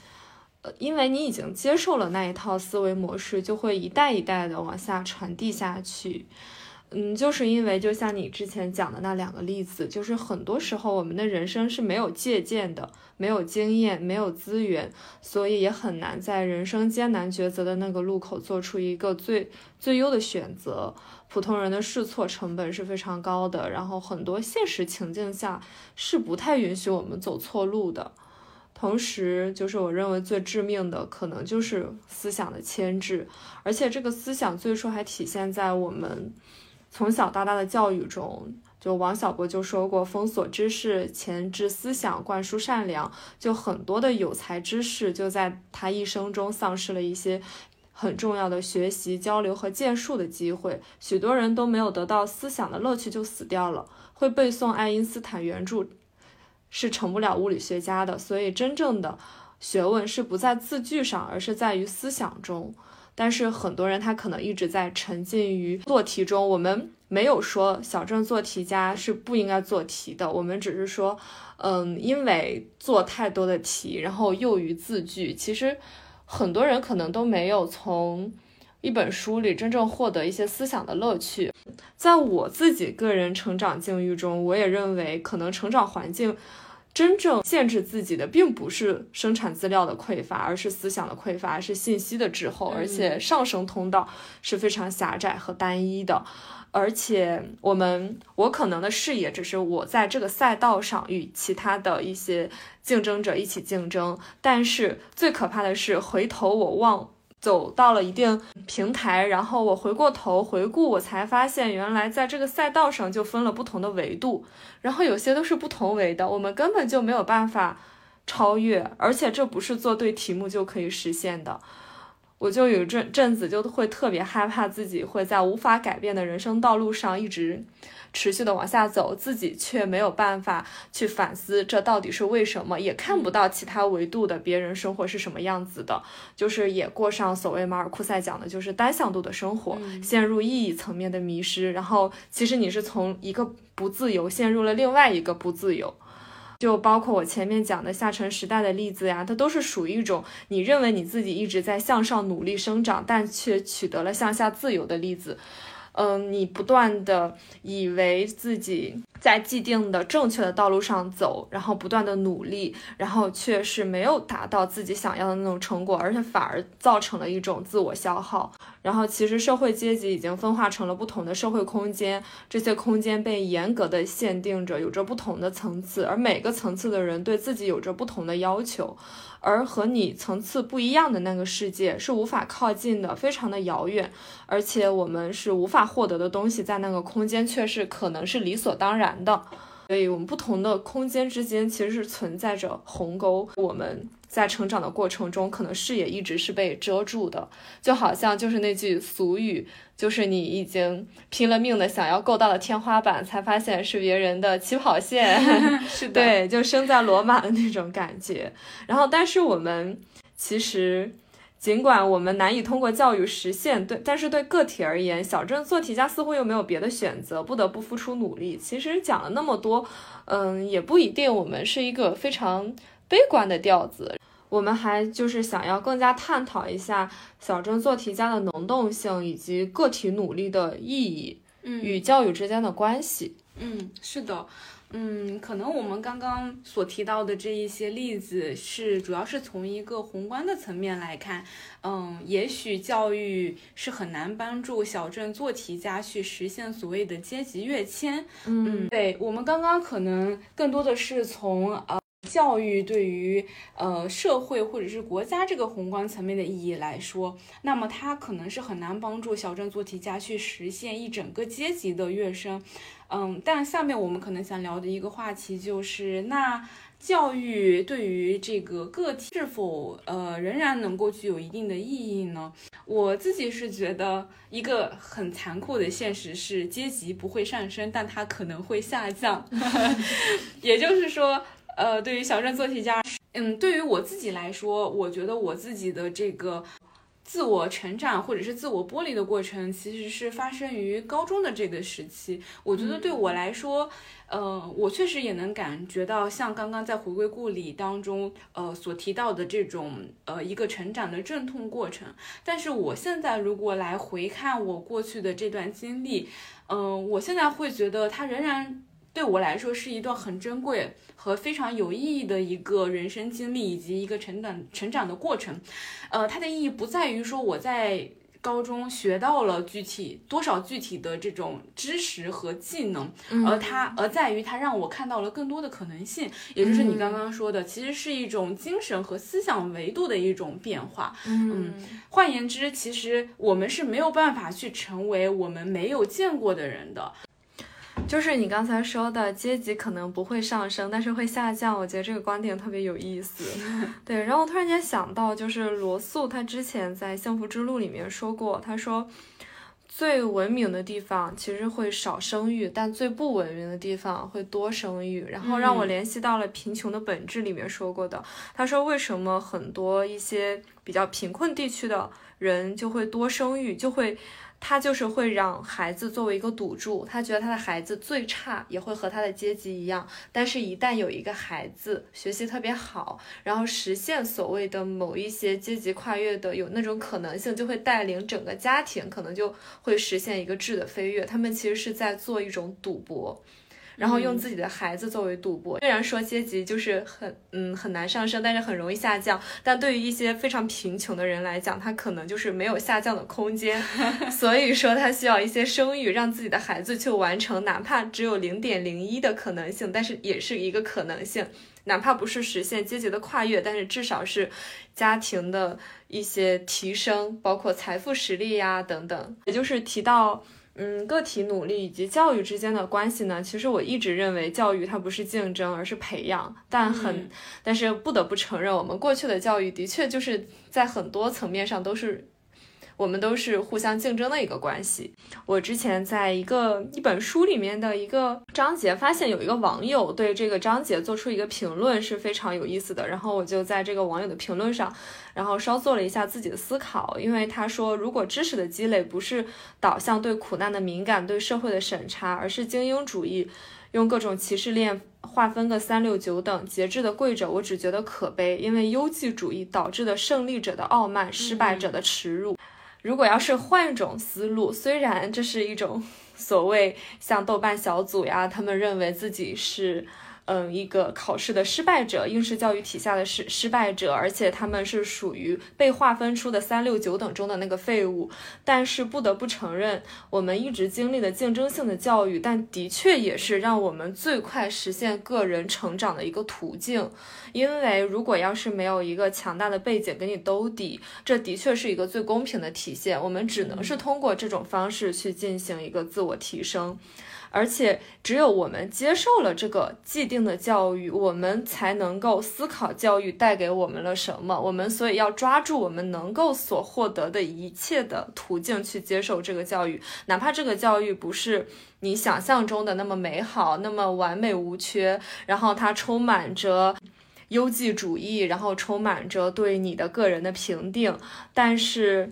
呃，因为你已经接受了那一套思维模式，就会一代一代的往下传递下去。嗯，就是因为就像你之前讲的那两个例子，就是很多时候我们的人生是没有借鉴的，没有经验，没有资源，所以也很难在人生艰难抉择的那个路口做出一个最最优的选择。普通人的试错成本是非常高的，然后很多现实情境下是不太允许我们走错路的。同时，就是我认为最致命的可能就是思想的牵制，而且这个思想最初还体现在我们。从小到大的教育中，就王小波就说过：“封锁知识，钳制思想，灌输善良。”就很多的有才之士就在他一生中丧失了一些很重要的学习、交流和建树的机会。许多人都没有得到思想的乐趣就死掉了。会背诵爱因斯坦原著是成不了物理学家的。所以，真正的学问是不在字句上，而是在于思想中。但是很多人他可能一直在沉浸于做题中。我们没有说小镇做题家是不应该做题的，我们只是说，嗯，因为做太多的题，然后囿于字句。其实很多人可能都没有从一本书里真正获得一些思想的乐趣。在我自己个人成长境遇中，我也认为可能成长环境。真正限制自己的，并不是生产资料的匮乏，而是思想的匮乏，是信息的滞后，而且上升通道是非常狭窄和单一的。而且，我们我可能的视野只是我在这个赛道上与其他的一些竞争者一起竞争，但是最可怕的是，回头我望。走到了一定平台，然后我回过头回顾，我才发现原来在这个赛道上就分了不同的维度，然后有些都是不同维的，我们根本就没有办法超越，而且这不是做对题目就可以实现的。我就有阵阵子就会特别害怕自己会在无法改变的人生道路上一直。持续的往下走，自己却没有办法去反思这到底是为什么，也看不到其他维度的别人生活是什么样子的，就是也过上所谓马尔库塞讲的，就是单向度的生活，陷入意义层面的迷失。然后其实你是从一个不自由陷入了另外一个不自由，就包括我前面讲的下沉时代的例子呀，它都是属于一种你认为你自己一直在向上努力生长，但却取得了向下自由的例子。嗯，你不断的以为自己在既定的正确的道路上走，然后不断的努力，然后却是没有达到自己想要的那种成果，而且反而造成了一种自我消耗。然后其实社会阶级已经分化成了不同的社会空间，这些空间被严格的限定着，有着不同的层次，而每个层次的人对自己有着不同的要求。而和你层次不一样的那个世界是无法靠近的，非常的遥远，而且我们是无法获得的东西，在那个空间却是可能是理所当然的。所以，我们不同的空间之间其实是存在着鸿沟。我们在成长的过程中，可能视野一直是被遮住的，就好像就是那句俗语，就是你已经拼了命的想要够到了天花板，才发现是别人的起跑线。是的，对，就生在罗马的那种感觉。然后，但是我们其实。尽管我们难以通过教育实现对，但是对个体而言，小镇做题家似乎又没有别的选择，不得不付出努力。其实讲了那么多，嗯，也不一定我们是一个非常悲观的调子。我们还就是想要更加探讨一下小镇做题家的能动性以及个体努力的意义，嗯，与教育之间的关系。嗯，是的。嗯，可能我们刚刚所提到的这一些例子，是主要是从一个宏观的层面来看。嗯，也许教育是很难帮助小镇做题家去实现所谓的阶级跃迁。嗯，对我们刚刚可能更多的是从呃教育对于呃社会或者是国家这个宏观层面的意义来说，那么它可能是很难帮助小镇做题家去实现一整个阶级的跃升。嗯，但下面我们可能想聊的一个话题就是，那教育对于这个个体是否呃仍然能够具有一定的意义呢？我自己是觉得一个很残酷的现实是，阶级不会上升，但它可能会下降。也就是说，呃，对于小镇做题家，嗯，对于我自己来说，我觉得我自己的这个。自我成长或者是自我剥离的过程，其实是发生于高中的这个时期。我觉得对我来说，呃，我确实也能感觉到，像刚刚在回归故里当中，呃，所提到的这种，呃，一个成长的阵痛过程。但是我现在如果来回看我过去的这段经历，嗯，我现在会觉得它仍然。对我来说是一段很珍贵和非常有意义的一个人生经历，以及一个成长成长的过程。呃，它的意义不在于说我在高中学到了具体多少具体的这种知识和技能，而它而在于它让我看到了更多的可能性，也就是你刚刚说的，其实是一种精神和思想维度的一种变化。嗯，换言之，其实我们是没有办法去成为我们没有见过的人的。就是你刚才说的阶级可能不会上升，但是会下降。我觉得这个观点特别有意思。对，然后突然间想到，就是罗素他之前在《幸福之路》里面说过，他说最文明的地方其实会少生育，但最不文明的地方会多生育。然后让我联系到了《贫穷的本质》里面说过的，他说为什么很多一些比较贫困地区的人就会多生育，就会。他就是会让孩子作为一个赌注，他觉得他的孩子最差也会和他的阶级一样，但是，一旦有一个孩子学习特别好，然后实现所谓的某一些阶级跨越的有那种可能性，就会带领整个家庭可能就会实现一个质的飞跃。他们其实是在做一种赌博。然后用自己的孩子作为赌博，虽然说阶级就是很嗯很难上升，但是很容易下降。但对于一些非常贫穷的人来讲，他可能就是没有下降的空间，所以说他需要一些生育，让自己的孩子去完成，哪怕只有零点零一的可能性，但是也是一个可能性。哪怕不是实现阶级的跨越，但是至少是家庭的一些提升，包括财富实力呀等等。也就是提到。嗯，个体努力以及教育之间的关系呢？其实我一直认为教育它不是竞争，而是培养。但很，但是不得不承认，我们过去的教育的确就是在很多层面上都是。我们都是互相竞争的一个关系。我之前在一个一本书里面的一个章节，发现有一个网友对这个章节做出一个评论，是非常有意思的。然后我就在这个网友的评论上，然后稍做了一下自己的思考。因为他说，如果知识的积累不是导向对苦难的敏感、对社会的审查，而是精英主义用各种歧视链划分个三六九等，节制的跪着，我只觉得可悲。因为优绩主义导致的胜利者的傲慢，失败者的耻辱。如果要是换一种思路，虽然这是一种所谓像豆瓣小组呀，他们认为自己是。嗯，一个考试的失败者，应试教育体下的失失败者，而且他们是属于被划分出的三六九等中的那个废物。但是不得不承认，我们一直经历的竞争性的教育，但的确也是让我们最快实现个人成长的一个途径。因为如果要是没有一个强大的背景给你兜底，这的确是一个最公平的体现。我们只能是通过这种方式去进行一个自我提升。而且，只有我们接受了这个既定的教育，我们才能够思考教育带给我们了什么。我们所以要抓住我们能够所获得的一切的途径去接受这个教育，哪怕这个教育不是你想象中的那么美好、那么完美无缺，然后它充满着优绩主义，然后充满着对你的个人的评定，但是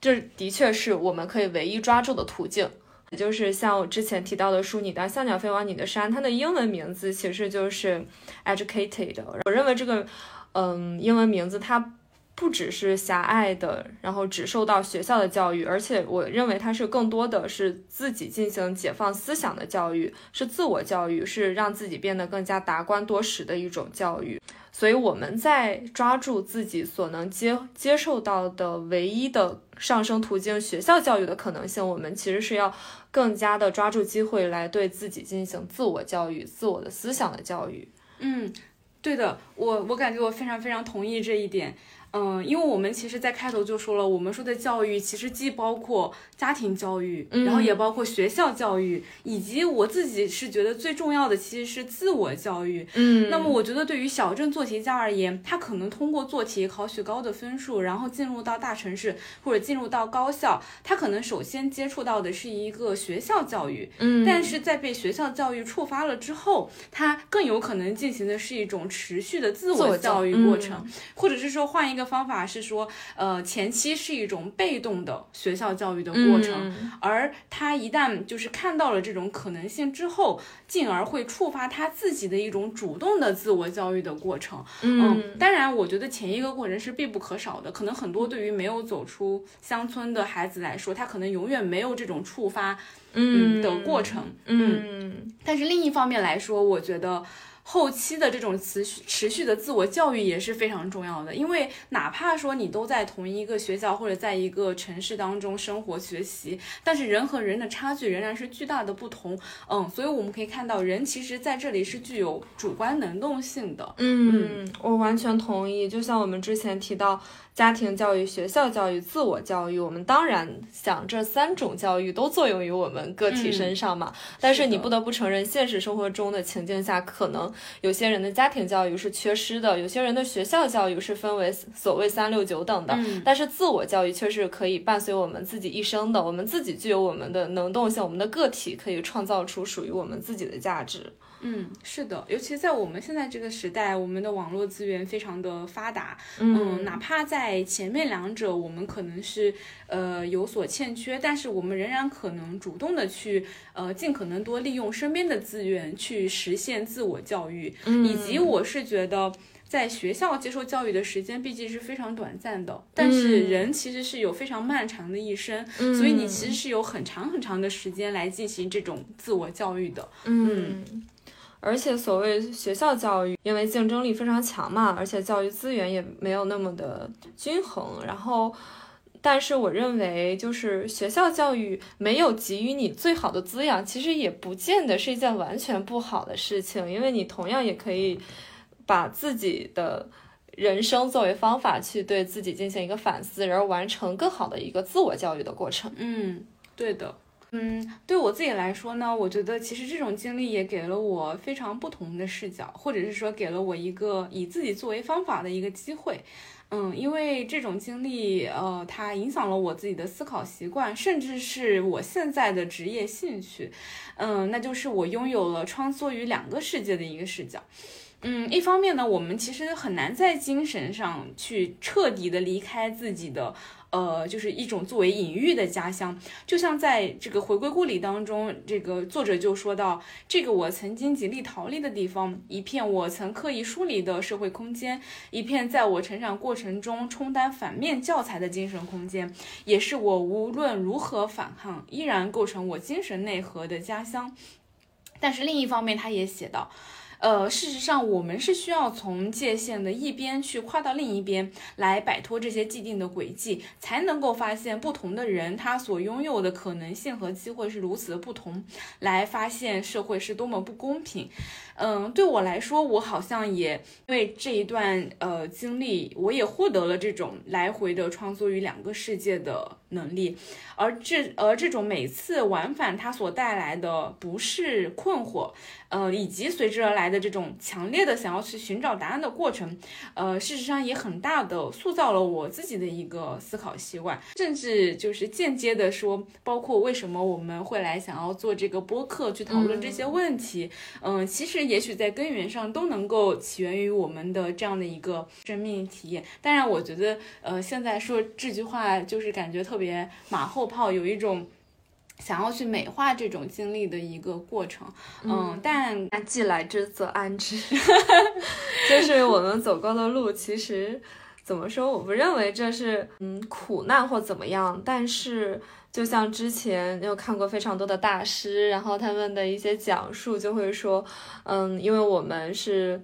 这的确是我们可以唯一抓住的途径。也就是像我之前提到的书《你的像鸟飞往你的山》，它的英文名字其实就是 educated。我认为这个，嗯，英文名字它不只是狭隘的，然后只受到学校的教育，而且我认为它是更多的是自己进行解放思想的教育，是自我教育，是让自己变得更加达观多识的一种教育。所以我们在抓住自己所能接接受到的唯一的上升途径——学校教育的可能性，我们其实是要。更加的抓住机会来对自己进行自我教育、自我的思想的教育。嗯，对的，我我感觉我非常非常同意这一点。嗯，因为我们其实，在开头就说了，我们说的教育其实既包括家庭教育，然后也包括学校教育，以及我自己是觉得最重要的其实是自我教育。嗯，那么我觉得对于小镇做题家而言，他可能通过做题考取高的分数，然后进入到大城市或者进入到高校，他可能首先接触到的是一个学校教育。嗯，但是在被学校教育触发了之后，他更有可能进行的是一种持续的自我教育过程，或者是说换一个。的方法是说，呃，前期是一种被动的学校教育的过程，而他一旦就是看到了这种可能性之后，进而会触发他自己的一种主动的自我教育的过程。嗯，当然，我觉得前一个过程是必不可少的。可能很多对于没有走出乡村的孩子来说，他可能永远没有这种触发嗯的过程。嗯，但是另一方面来说，我觉得。后期的这种持续持续的自我教育也是非常重要的，因为哪怕说你都在同一个学校或者在一个城市当中生活学习，但是人和人的差距仍然是巨大的不同。嗯，所以我们可以看到，人其实在这里是具有主观能动性的。嗯，我完全同意。就像我们之前提到。家庭教育、学校教育、自我教育，我们当然想这三种教育都作用于我们个体身上嘛。但是你不得不承认，现实生活中的情境下，可能有些人的家庭教育是缺失的，有些人的学校教育是分为所谓三六九等的。但是自我教育却是可以伴随我们自己一生的，我们自己具有我们的能动性，我们的个体可以创造出属于我们自己的价值。嗯，是的，尤其在我们现在这个时代，我们的网络资源非常的发达。嗯，哪怕在前面两者我们可能是呃有所欠缺，但是我们仍然可能主动的去呃尽可能多利用身边的资源去实现自我教育。嗯，以及我是觉得在学校接受教育的时间毕竟是非常短暂的，但是人其实是有非常漫长的一生，所以你其实是有很长很长的时间来进行这种自我教育的。嗯。而且所谓学校教育，因为竞争力非常强嘛，而且教育资源也没有那么的均衡。然后，但是我认为，就是学校教育没有给予你最好的滋养，其实也不见得是一件完全不好的事情，因为你同样也可以把自己的人生作为方法去对自己进行一个反思，然后完成更好的一个自我教育的过程。嗯，对的。嗯，对我自己来说呢，我觉得其实这种经历也给了我非常不同的视角，或者是说给了我一个以自己作为方法的一个机会。嗯，因为这种经历，呃，它影响了我自己的思考习惯，甚至是我现在的职业兴趣。嗯，那就是我拥有了穿梭于两个世界的一个视角。嗯，一方面呢，我们其实很难在精神上去彻底的离开自己的。呃，就是一种作为隐喻的家乡，就像在这个回归故里当中，这个作者就说到，这个我曾经极力逃离的地方，一片我曾刻意疏离的社会空间，一片在我成长过程中充当反面教材的精神空间，也是我无论如何反抗，依然构成我精神内核的家乡。但是另一方面，他也写道。呃，事实上，我们是需要从界限的一边去跨到另一边，来摆脱这些既定的轨迹，才能够发现不同的人他所拥有的可能性和机会是如此的不同，来发现社会是多么不公平。嗯，对我来说，我好像也因为这一段呃经历，我也获得了这种来回的穿梭于两个世界的能力，而这而这种每次往返它所带来的不是困惑。呃，以及随之而来的这种强烈的想要去寻找答案的过程，呃，事实上也很大的塑造了我自己的一个思考习惯，甚至就是间接的说，包括为什么我们会来想要做这个播客去讨论这些问题，嗯，其实也许在根源上都能够起源于我们的这样的一个生命体验。当然，我觉得，呃，现在说这句话就是感觉特别马后炮，有一种。想要去美化这种经历的一个过程，嗯，但既来之则安之，就是我们走过的路，其实怎么说，我不认为这是嗯苦难或怎么样，但是就像之前有看过非常多的大师，然后他们的一些讲述就会说，嗯，因为我们是。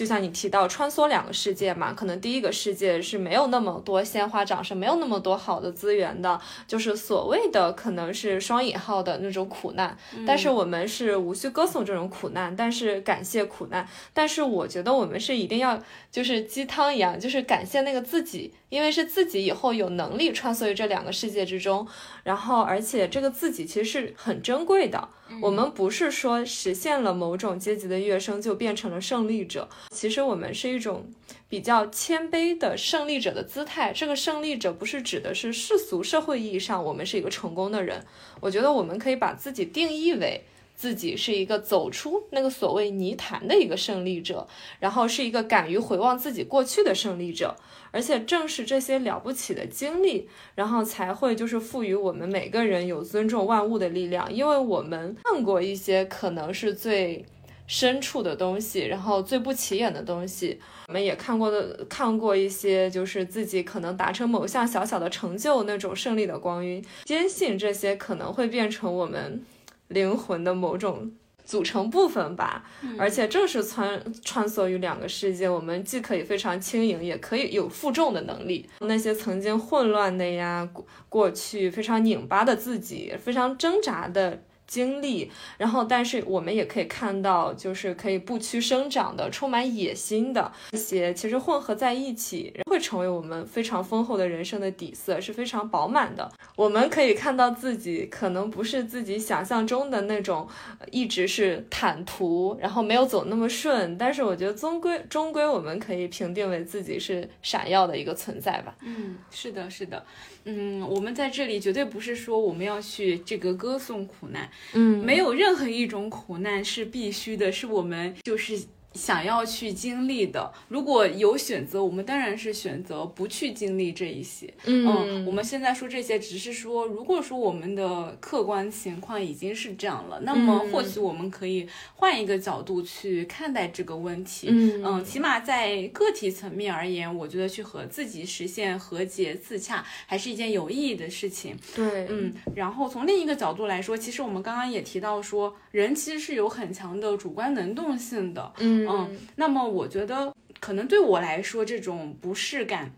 就像你提到穿梭两个世界嘛，可能第一个世界是没有那么多鲜花掌声，没有那么多好的资源的，就是所谓的可能是双引号的那种苦难。但是我们是无需歌颂这种苦难，但是感谢苦难。但是我觉得我们是一定要就是鸡汤一样，就是感谢那个自己。因为是自己以后有能力穿梭于这两个世界之中，然后而且这个自己其实是很珍贵的。我们不是说实现了某种阶级的跃升就变成了胜利者，其实我们是一种比较谦卑的胜利者的姿态。这个胜利者不是指的是世俗社会意义上我们是一个成功的人，我觉得我们可以把自己定义为。自己是一个走出那个所谓泥潭的一个胜利者，然后是一个敢于回望自己过去的胜利者，而且正是这些了不起的经历，然后才会就是赋予我们每个人有尊重万物的力量，因为我们看过一些可能是最深处的东西，然后最不起眼的东西，我们也看过的看过一些就是自己可能达成某项小小的成就那种胜利的光晕，坚信这些可能会变成我们。灵魂的某种组成部分吧。而且正是穿穿梭于两个世界，我们既可以非常轻盈，也可以有负重的能力。那些曾经混乱的呀，过过去非常拧巴的自己，非常挣扎的。经历，然后，但是我们也可以看到，就是可以不屈生长的、充满野心的这些，其实混合在一起，会成为我们非常丰厚的人生的底色，是非常饱满的。我们可以看到自己可能不是自己想象中的那种，一直是坦途，然后没有走那么顺，但是我觉得终归终归我们可以评定为自己是闪耀的一个存在吧。嗯，是的，是的。嗯，我们在这里绝对不是说我们要去这个歌颂苦难，嗯，没有任何一种苦难是必须的，是我们就是。想要去经历的，如果有选择，我们当然是选择不去经历这一些。嗯，我们现在说这些，只是说，如果说我们的客观情况已经是这样了，那么或许我们可以换一个角度去看待这个问题。嗯，起码在个体层面而言，我觉得去和自己实现和解自洽，还是一件有意义的事情。对，嗯，然后从另一个角度来说，其实我们刚刚也提到说，人其实是有很强的主观能动性的。嗯。嗯，那么我觉得可能对我来说，这种不适感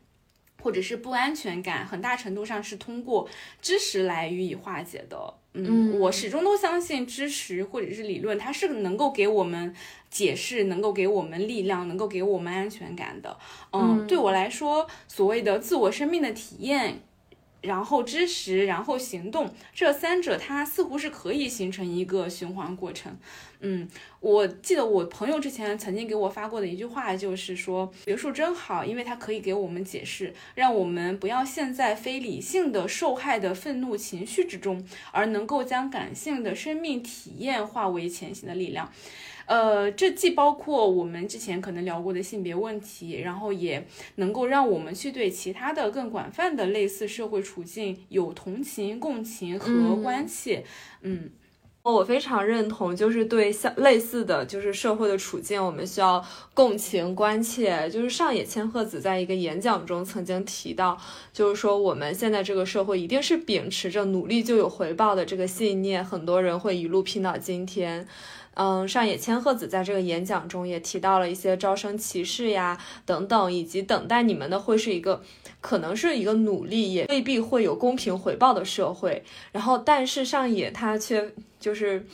或者是不安全感，很大程度上是通过知识来予以化解的。嗯，我始终都相信知识或者是理论，它是能够给我们解释，能够给我们力量，能够给我们安全感的。嗯，对我来说，所谓的自我生命的体验。然后知识，然后行动，这三者它似乎是可以形成一个循环过程。嗯，我记得我朋友之前曾经给我发过的一句话，就是说学术真好，因为它可以给我们解释，让我们不要陷在非理性的受害的愤怒情绪之中，而能够将感性的生命体验化为前行的力量。呃，这既包括我们之前可能聊过的性别问题，然后也能够让我们去对其他的更广泛的类似社会处境有同情、共情和关切。嗯，我非常认同，就是对像类似的就是社会的处境，我们需要共情、关切。就是上野千鹤子在一个演讲中曾经提到，就是说我们现在这个社会一定是秉持着努力就有回报的这个信念，很多人会一路拼到今天。嗯，上野千鹤子在这个演讲中也提到了一些招生歧视呀等等，以及等待你们的会是一个，可能是一个努力，也未必会有公平回报的社会。然后，但是上野他却就是。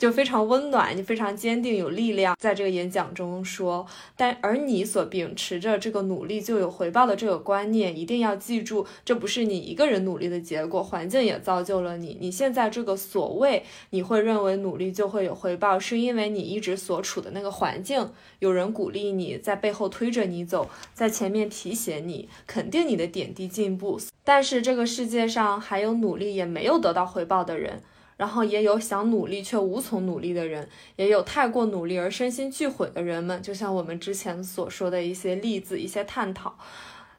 就非常温暖，你非常坚定，有力量。在这个演讲中说，但而你所秉持着这个努力就有回报的这个观念，一定要记住，这不是你一个人努力的结果，环境也造就了你。你现在这个所谓你会认为努力就会有回报，是因为你一直所处的那个环境，有人鼓励你，在背后推着你走，在前面提携你，肯定你的点滴进步。但是这个世界上还有努力也没有得到回报的人。然后也有想努力却无从努力的人，也有太过努力而身心俱毁的人们，就像我们之前所说的一些例子、一些探讨。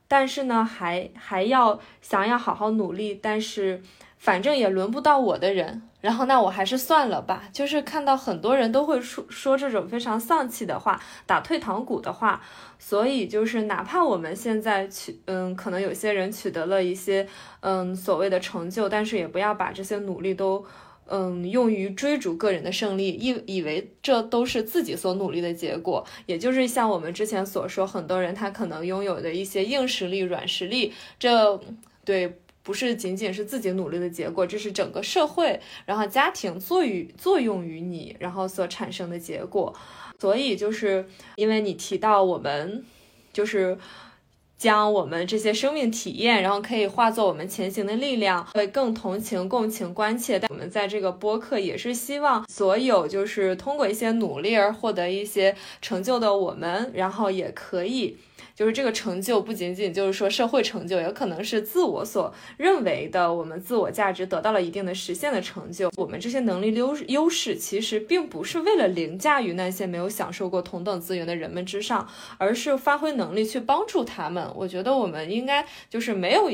但是呢，还还要想要好好努力，但是反正也轮不到我的人，然后那我还是算了吧。就是看到很多人都会说说这种非常丧气的话，打退堂鼓的话，所以就是哪怕我们现在取，嗯，可能有些人取得了一些，嗯，所谓的成就，但是也不要把这些努力都。嗯，用于追逐个人的胜利，以以为这都是自己所努力的结果，也就是像我们之前所说，很多人他可能拥有的一些硬实力、软实力，这对不是仅仅是自己努力的结果，这是整个社会，然后家庭作于作用于你，然后所产生的结果。所以就是因为你提到我们，就是。将我们这些生命体验，然后可以化作我们前行的力量，会更同情、共情、关切。但我们在这个播客也是希望所有就是通过一些努力而获得一些成就的我们，然后也可以。就是这个成就不仅仅就是说社会成就，也可能是自我所认为的，我们自我价值得到了一定的实现的成就。我们这些能力优优势，其实并不是为了凌驾于那些没有享受过同等资源的人们之上，而是发挥能力去帮助他们。我觉得我们应该就是没有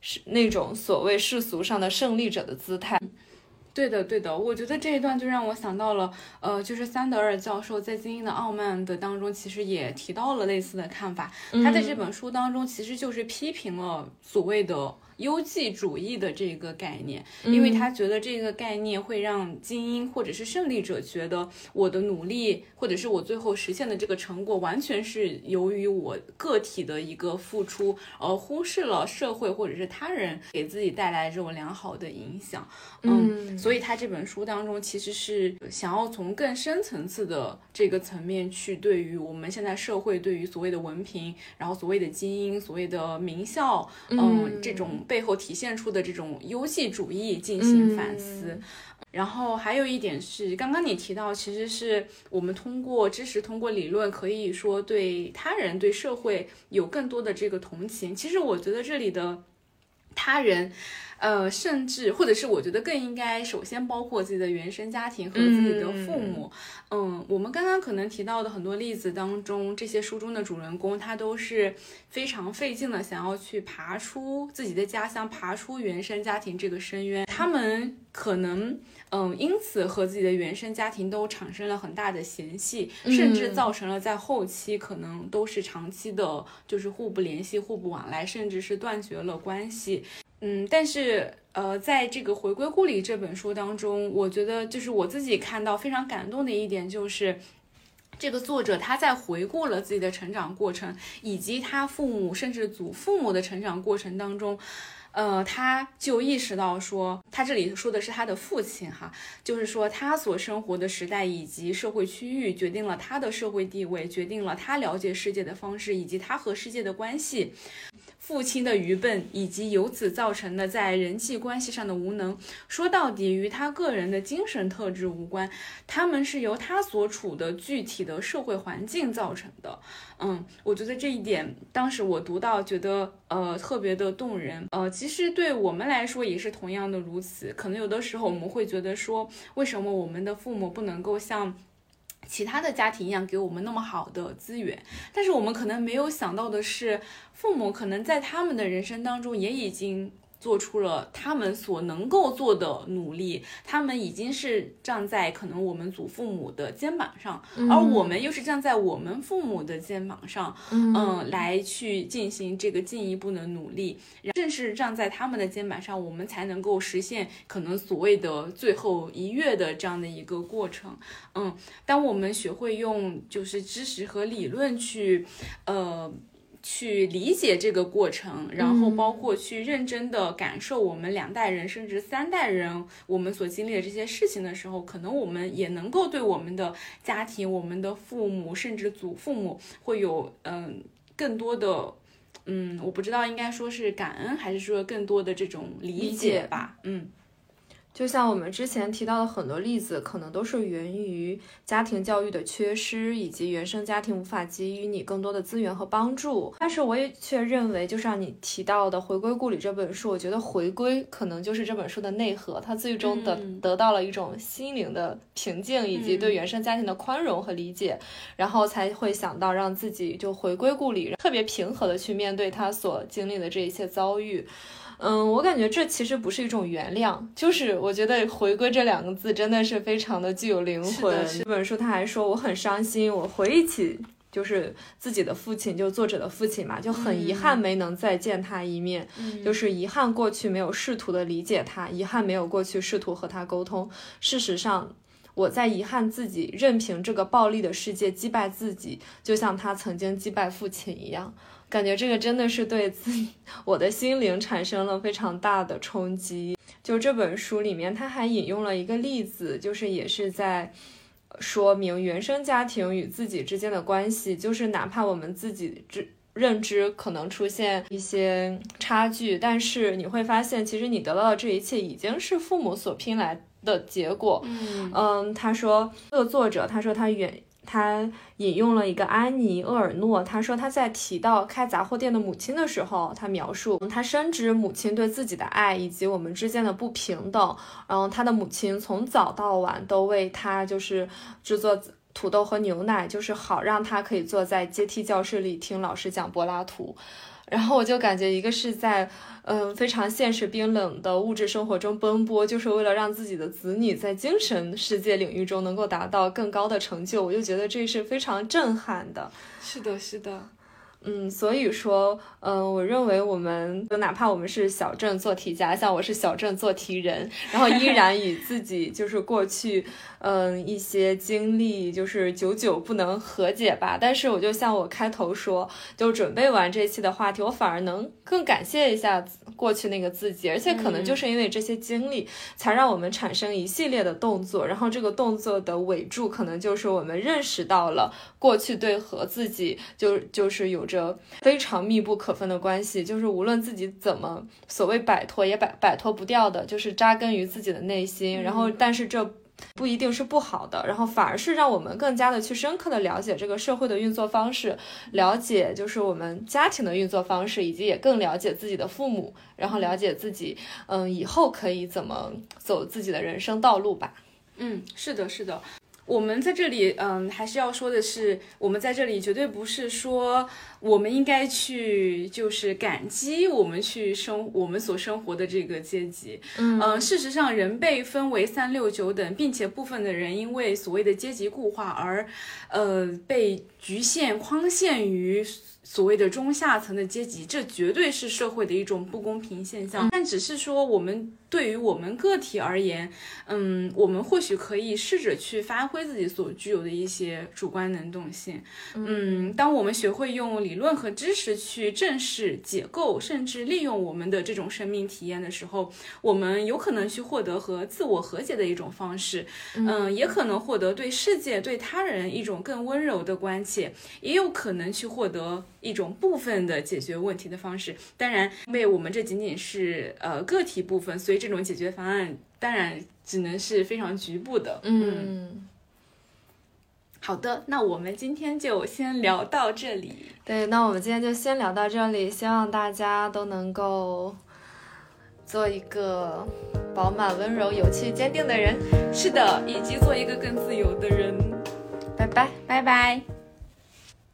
是那种所谓世俗上的胜利者的姿态。对的，对的，我觉得这一段就让我想到了，呃，就是桑德尔教授在《精英的傲慢》的当中，其实也提到了类似的看法。他在这本书当中，其实就是批评了所谓的优绩主义的这个概念，因为他觉得这个概念会让精英或者是胜利者觉得我的努力或者是我最后实现的这个成果完全是由于我个体的一个付出，而忽视了社会或者是他人给自己带来这种良好的影响。嗯，所以他这本书当中其实是想要从更深层次的这个层面去对于我们现在社会对于所谓的文凭，然后所谓的精英，所谓的名校，嗯，这种背后体现出的这种优绩主义进行反思。然后还有一点是，刚刚你提到，其实是我们通过知识、通过理论，可以说对他人、对社会有更多的这个同情。其实我觉得这里的他人。呃，甚至或者是我觉得更应该首先包括自己的原生家庭和自己的父母。嗯，我们刚刚可能提到的很多例子当中，这些书中的主人公他都是非常费劲的，想要去爬出自己的家乡，爬出原生家庭这个深渊。他们可能嗯，因此和自己的原生家庭都产生了很大的嫌隙，甚至造成了在后期可能都是长期的，就是互不联系、互不往来，甚至是断绝了关系。嗯，但是呃，在这个《回归故里》这本书当中，我觉得就是我自己看到非常感动的一点，就是这个作者他在回顾了自己的成长过程，以及他父母甚至祖父母的成长过程当中，呃，他就意识到说，他这里说的是他的父亲哈，就是说他所生活的时代以及社会区域决定了他的社会地位，决定了他了解世界的方式以及他和世界的关系。父亲的愚笨，以及由此造成的在人际关系上的无能，说到底与他个人的精神特质无关，他们是由他所处的具体的社会环境造成的。嗯，我觉得这一点，当时我读到觉得呃特别的动人。呃，其实对我们来说也是同样的如此。可能有的时候我们会觉得说，为什么我们的父母不能够像。其他的家庭一样给我们那么好的资源，但是我们可能没有想到的是，父母可能在他们的人生当中也已经。做出了他们所能够做的努力，他们已经是站在可能我们祖父母的肩膀上，而我们又是站在我们父母的肩膀上，嗯，来去进行这个进一步的努力。正是站在他们的肩膀上，我们才能够实现可能所谓的最后一跃的这样的一个过程。嗯，当我们学会用就是知识和理论去，呃。去理解这个过程，然后包括去认真的感受我们两代人甚至三代人我们所经历的这些事情的时候，可能我们也能够对我们的家庭、我们的父母甚至祖父母会有嗯更多的嗯，我不知道应该说是感恩还是说更多的这种理解吧，嗯。就像我们之前提到的很多例子，可能都是源于家庭教育的缺失，以及原生家庭无法给予你更多的资源和帮助。但是我也却认为，就像你提到的《回归故里》这本书，我觉得回归可能就是这本书的内核，它最终的得到了一种心灵的平静，以及对原生家庭的宽容和理解，然后才会想到让自己就回归故里，特别平和的去面对他所经历的这一切遭遇。嗯，我感觉这其实不是一种原谅，就是我觉得“回归”这两个字真的是非常的具有灵魂。这本书他还说我很伤心，我回忆起就是自己的父亲，就作者的父亲嘛，就很遗憾没能再见他一面，就是遗憾过去没有试图的理解他，遗憾没有过去试图和他沟通。事实上，我在遗憾自己任凭这个暴力的世界击败自己，就像他曾经击败父亲一样。感觉这个真的是对自己我的心灵产生了非常大的冲击。就这本书里面，他还引用了一个例子，就是也是在说明原生家庭与自己之间的关系，就是哪怕我们自己知认知可能出现一些差距，但是你会发现，其实你得到的这一切已经是父母所拼来的结果。嗯嗯，他说这个作者，他说他远。他引用了一个安妮·厄尔诺，他说他在提到开杂货店的母亲的时候，他描述他深知母亲对自己的爱以及我们之间的不平等。然后他的母亲从早到晚都为他就是制作土豆和牛奶，就是好让他可以坐在阶梯教室里听老师讲柏拉图。然后我就感觉，一个是在，嗯，非常现实冰冷的物质生活中奔波，就是为了让自己的子女在精神世界领域中能够达到更高的成就。我就觉得这是非常震撼的。是的，是的，嗯，所以说，嗯，我认为我们就哪怕我们是小镇做题家，像我是小镇做题人，然后依然与自己就是过去，嗯，一些经历就是久久不能和解吧。但是我就像我开头说，就准备完这期的话题，我反而能更感谢一下过去那个自己，而且可能就是因为这些经历，才让我们产生一系列的动作，然后这个动作的尾注可能就是我们认识到了过去对和自己就就是有着。非常密不可分的关系，就是无论自己怎么所谓摆脱，也摆摆脱不掉的，就是扎根于自己的内心。然后，但是这不一定是不好的，然后反而是让我们更加的去深刻的了解这个社会的运作方式，了解就是我们家庭的运作方式，以及也更了解自己的父母，然后了解自己，嗯，以后可以怎么走自己的人生道路吧。嗯，是的，是的。我们在这里，嗯，还是要说的是，我们在这里绝对不是说我们应该去就是感激我们去生我们所生活的这个阶级，嗯，事实上人被分为三六九等，并且部分的人因为所谓的阶级固化而，呃，被局限框限于。所谓的中下层的阶级，这绝对是社会的一种不公平现象。但只是说，我们对于我们个体而言，嗯，我们或许可以试着去发挥自己所具有的一些主观能动性。嗯，当我们学会用理论和知识去正视、解构，甚至利用我们的这种生命体验的时候，我们有可能去获得和自我和解的一种方式。嗯，也可能获得对世界、对他人一种更温柔的关切，也有可能去获得。一种部分的解决问题的方式，当然，因为我们这仅仅是呃个体部分，所以这种解决方案当然只能是非常局部的。嗯，好的，那我们今天就先聊到这里。对，那我们今天就先聊到这里，希望大家都能够做一个饱满、温柔、有趣、坚定的人。是的，以及做一个更自由的人。拜拜，拜拜。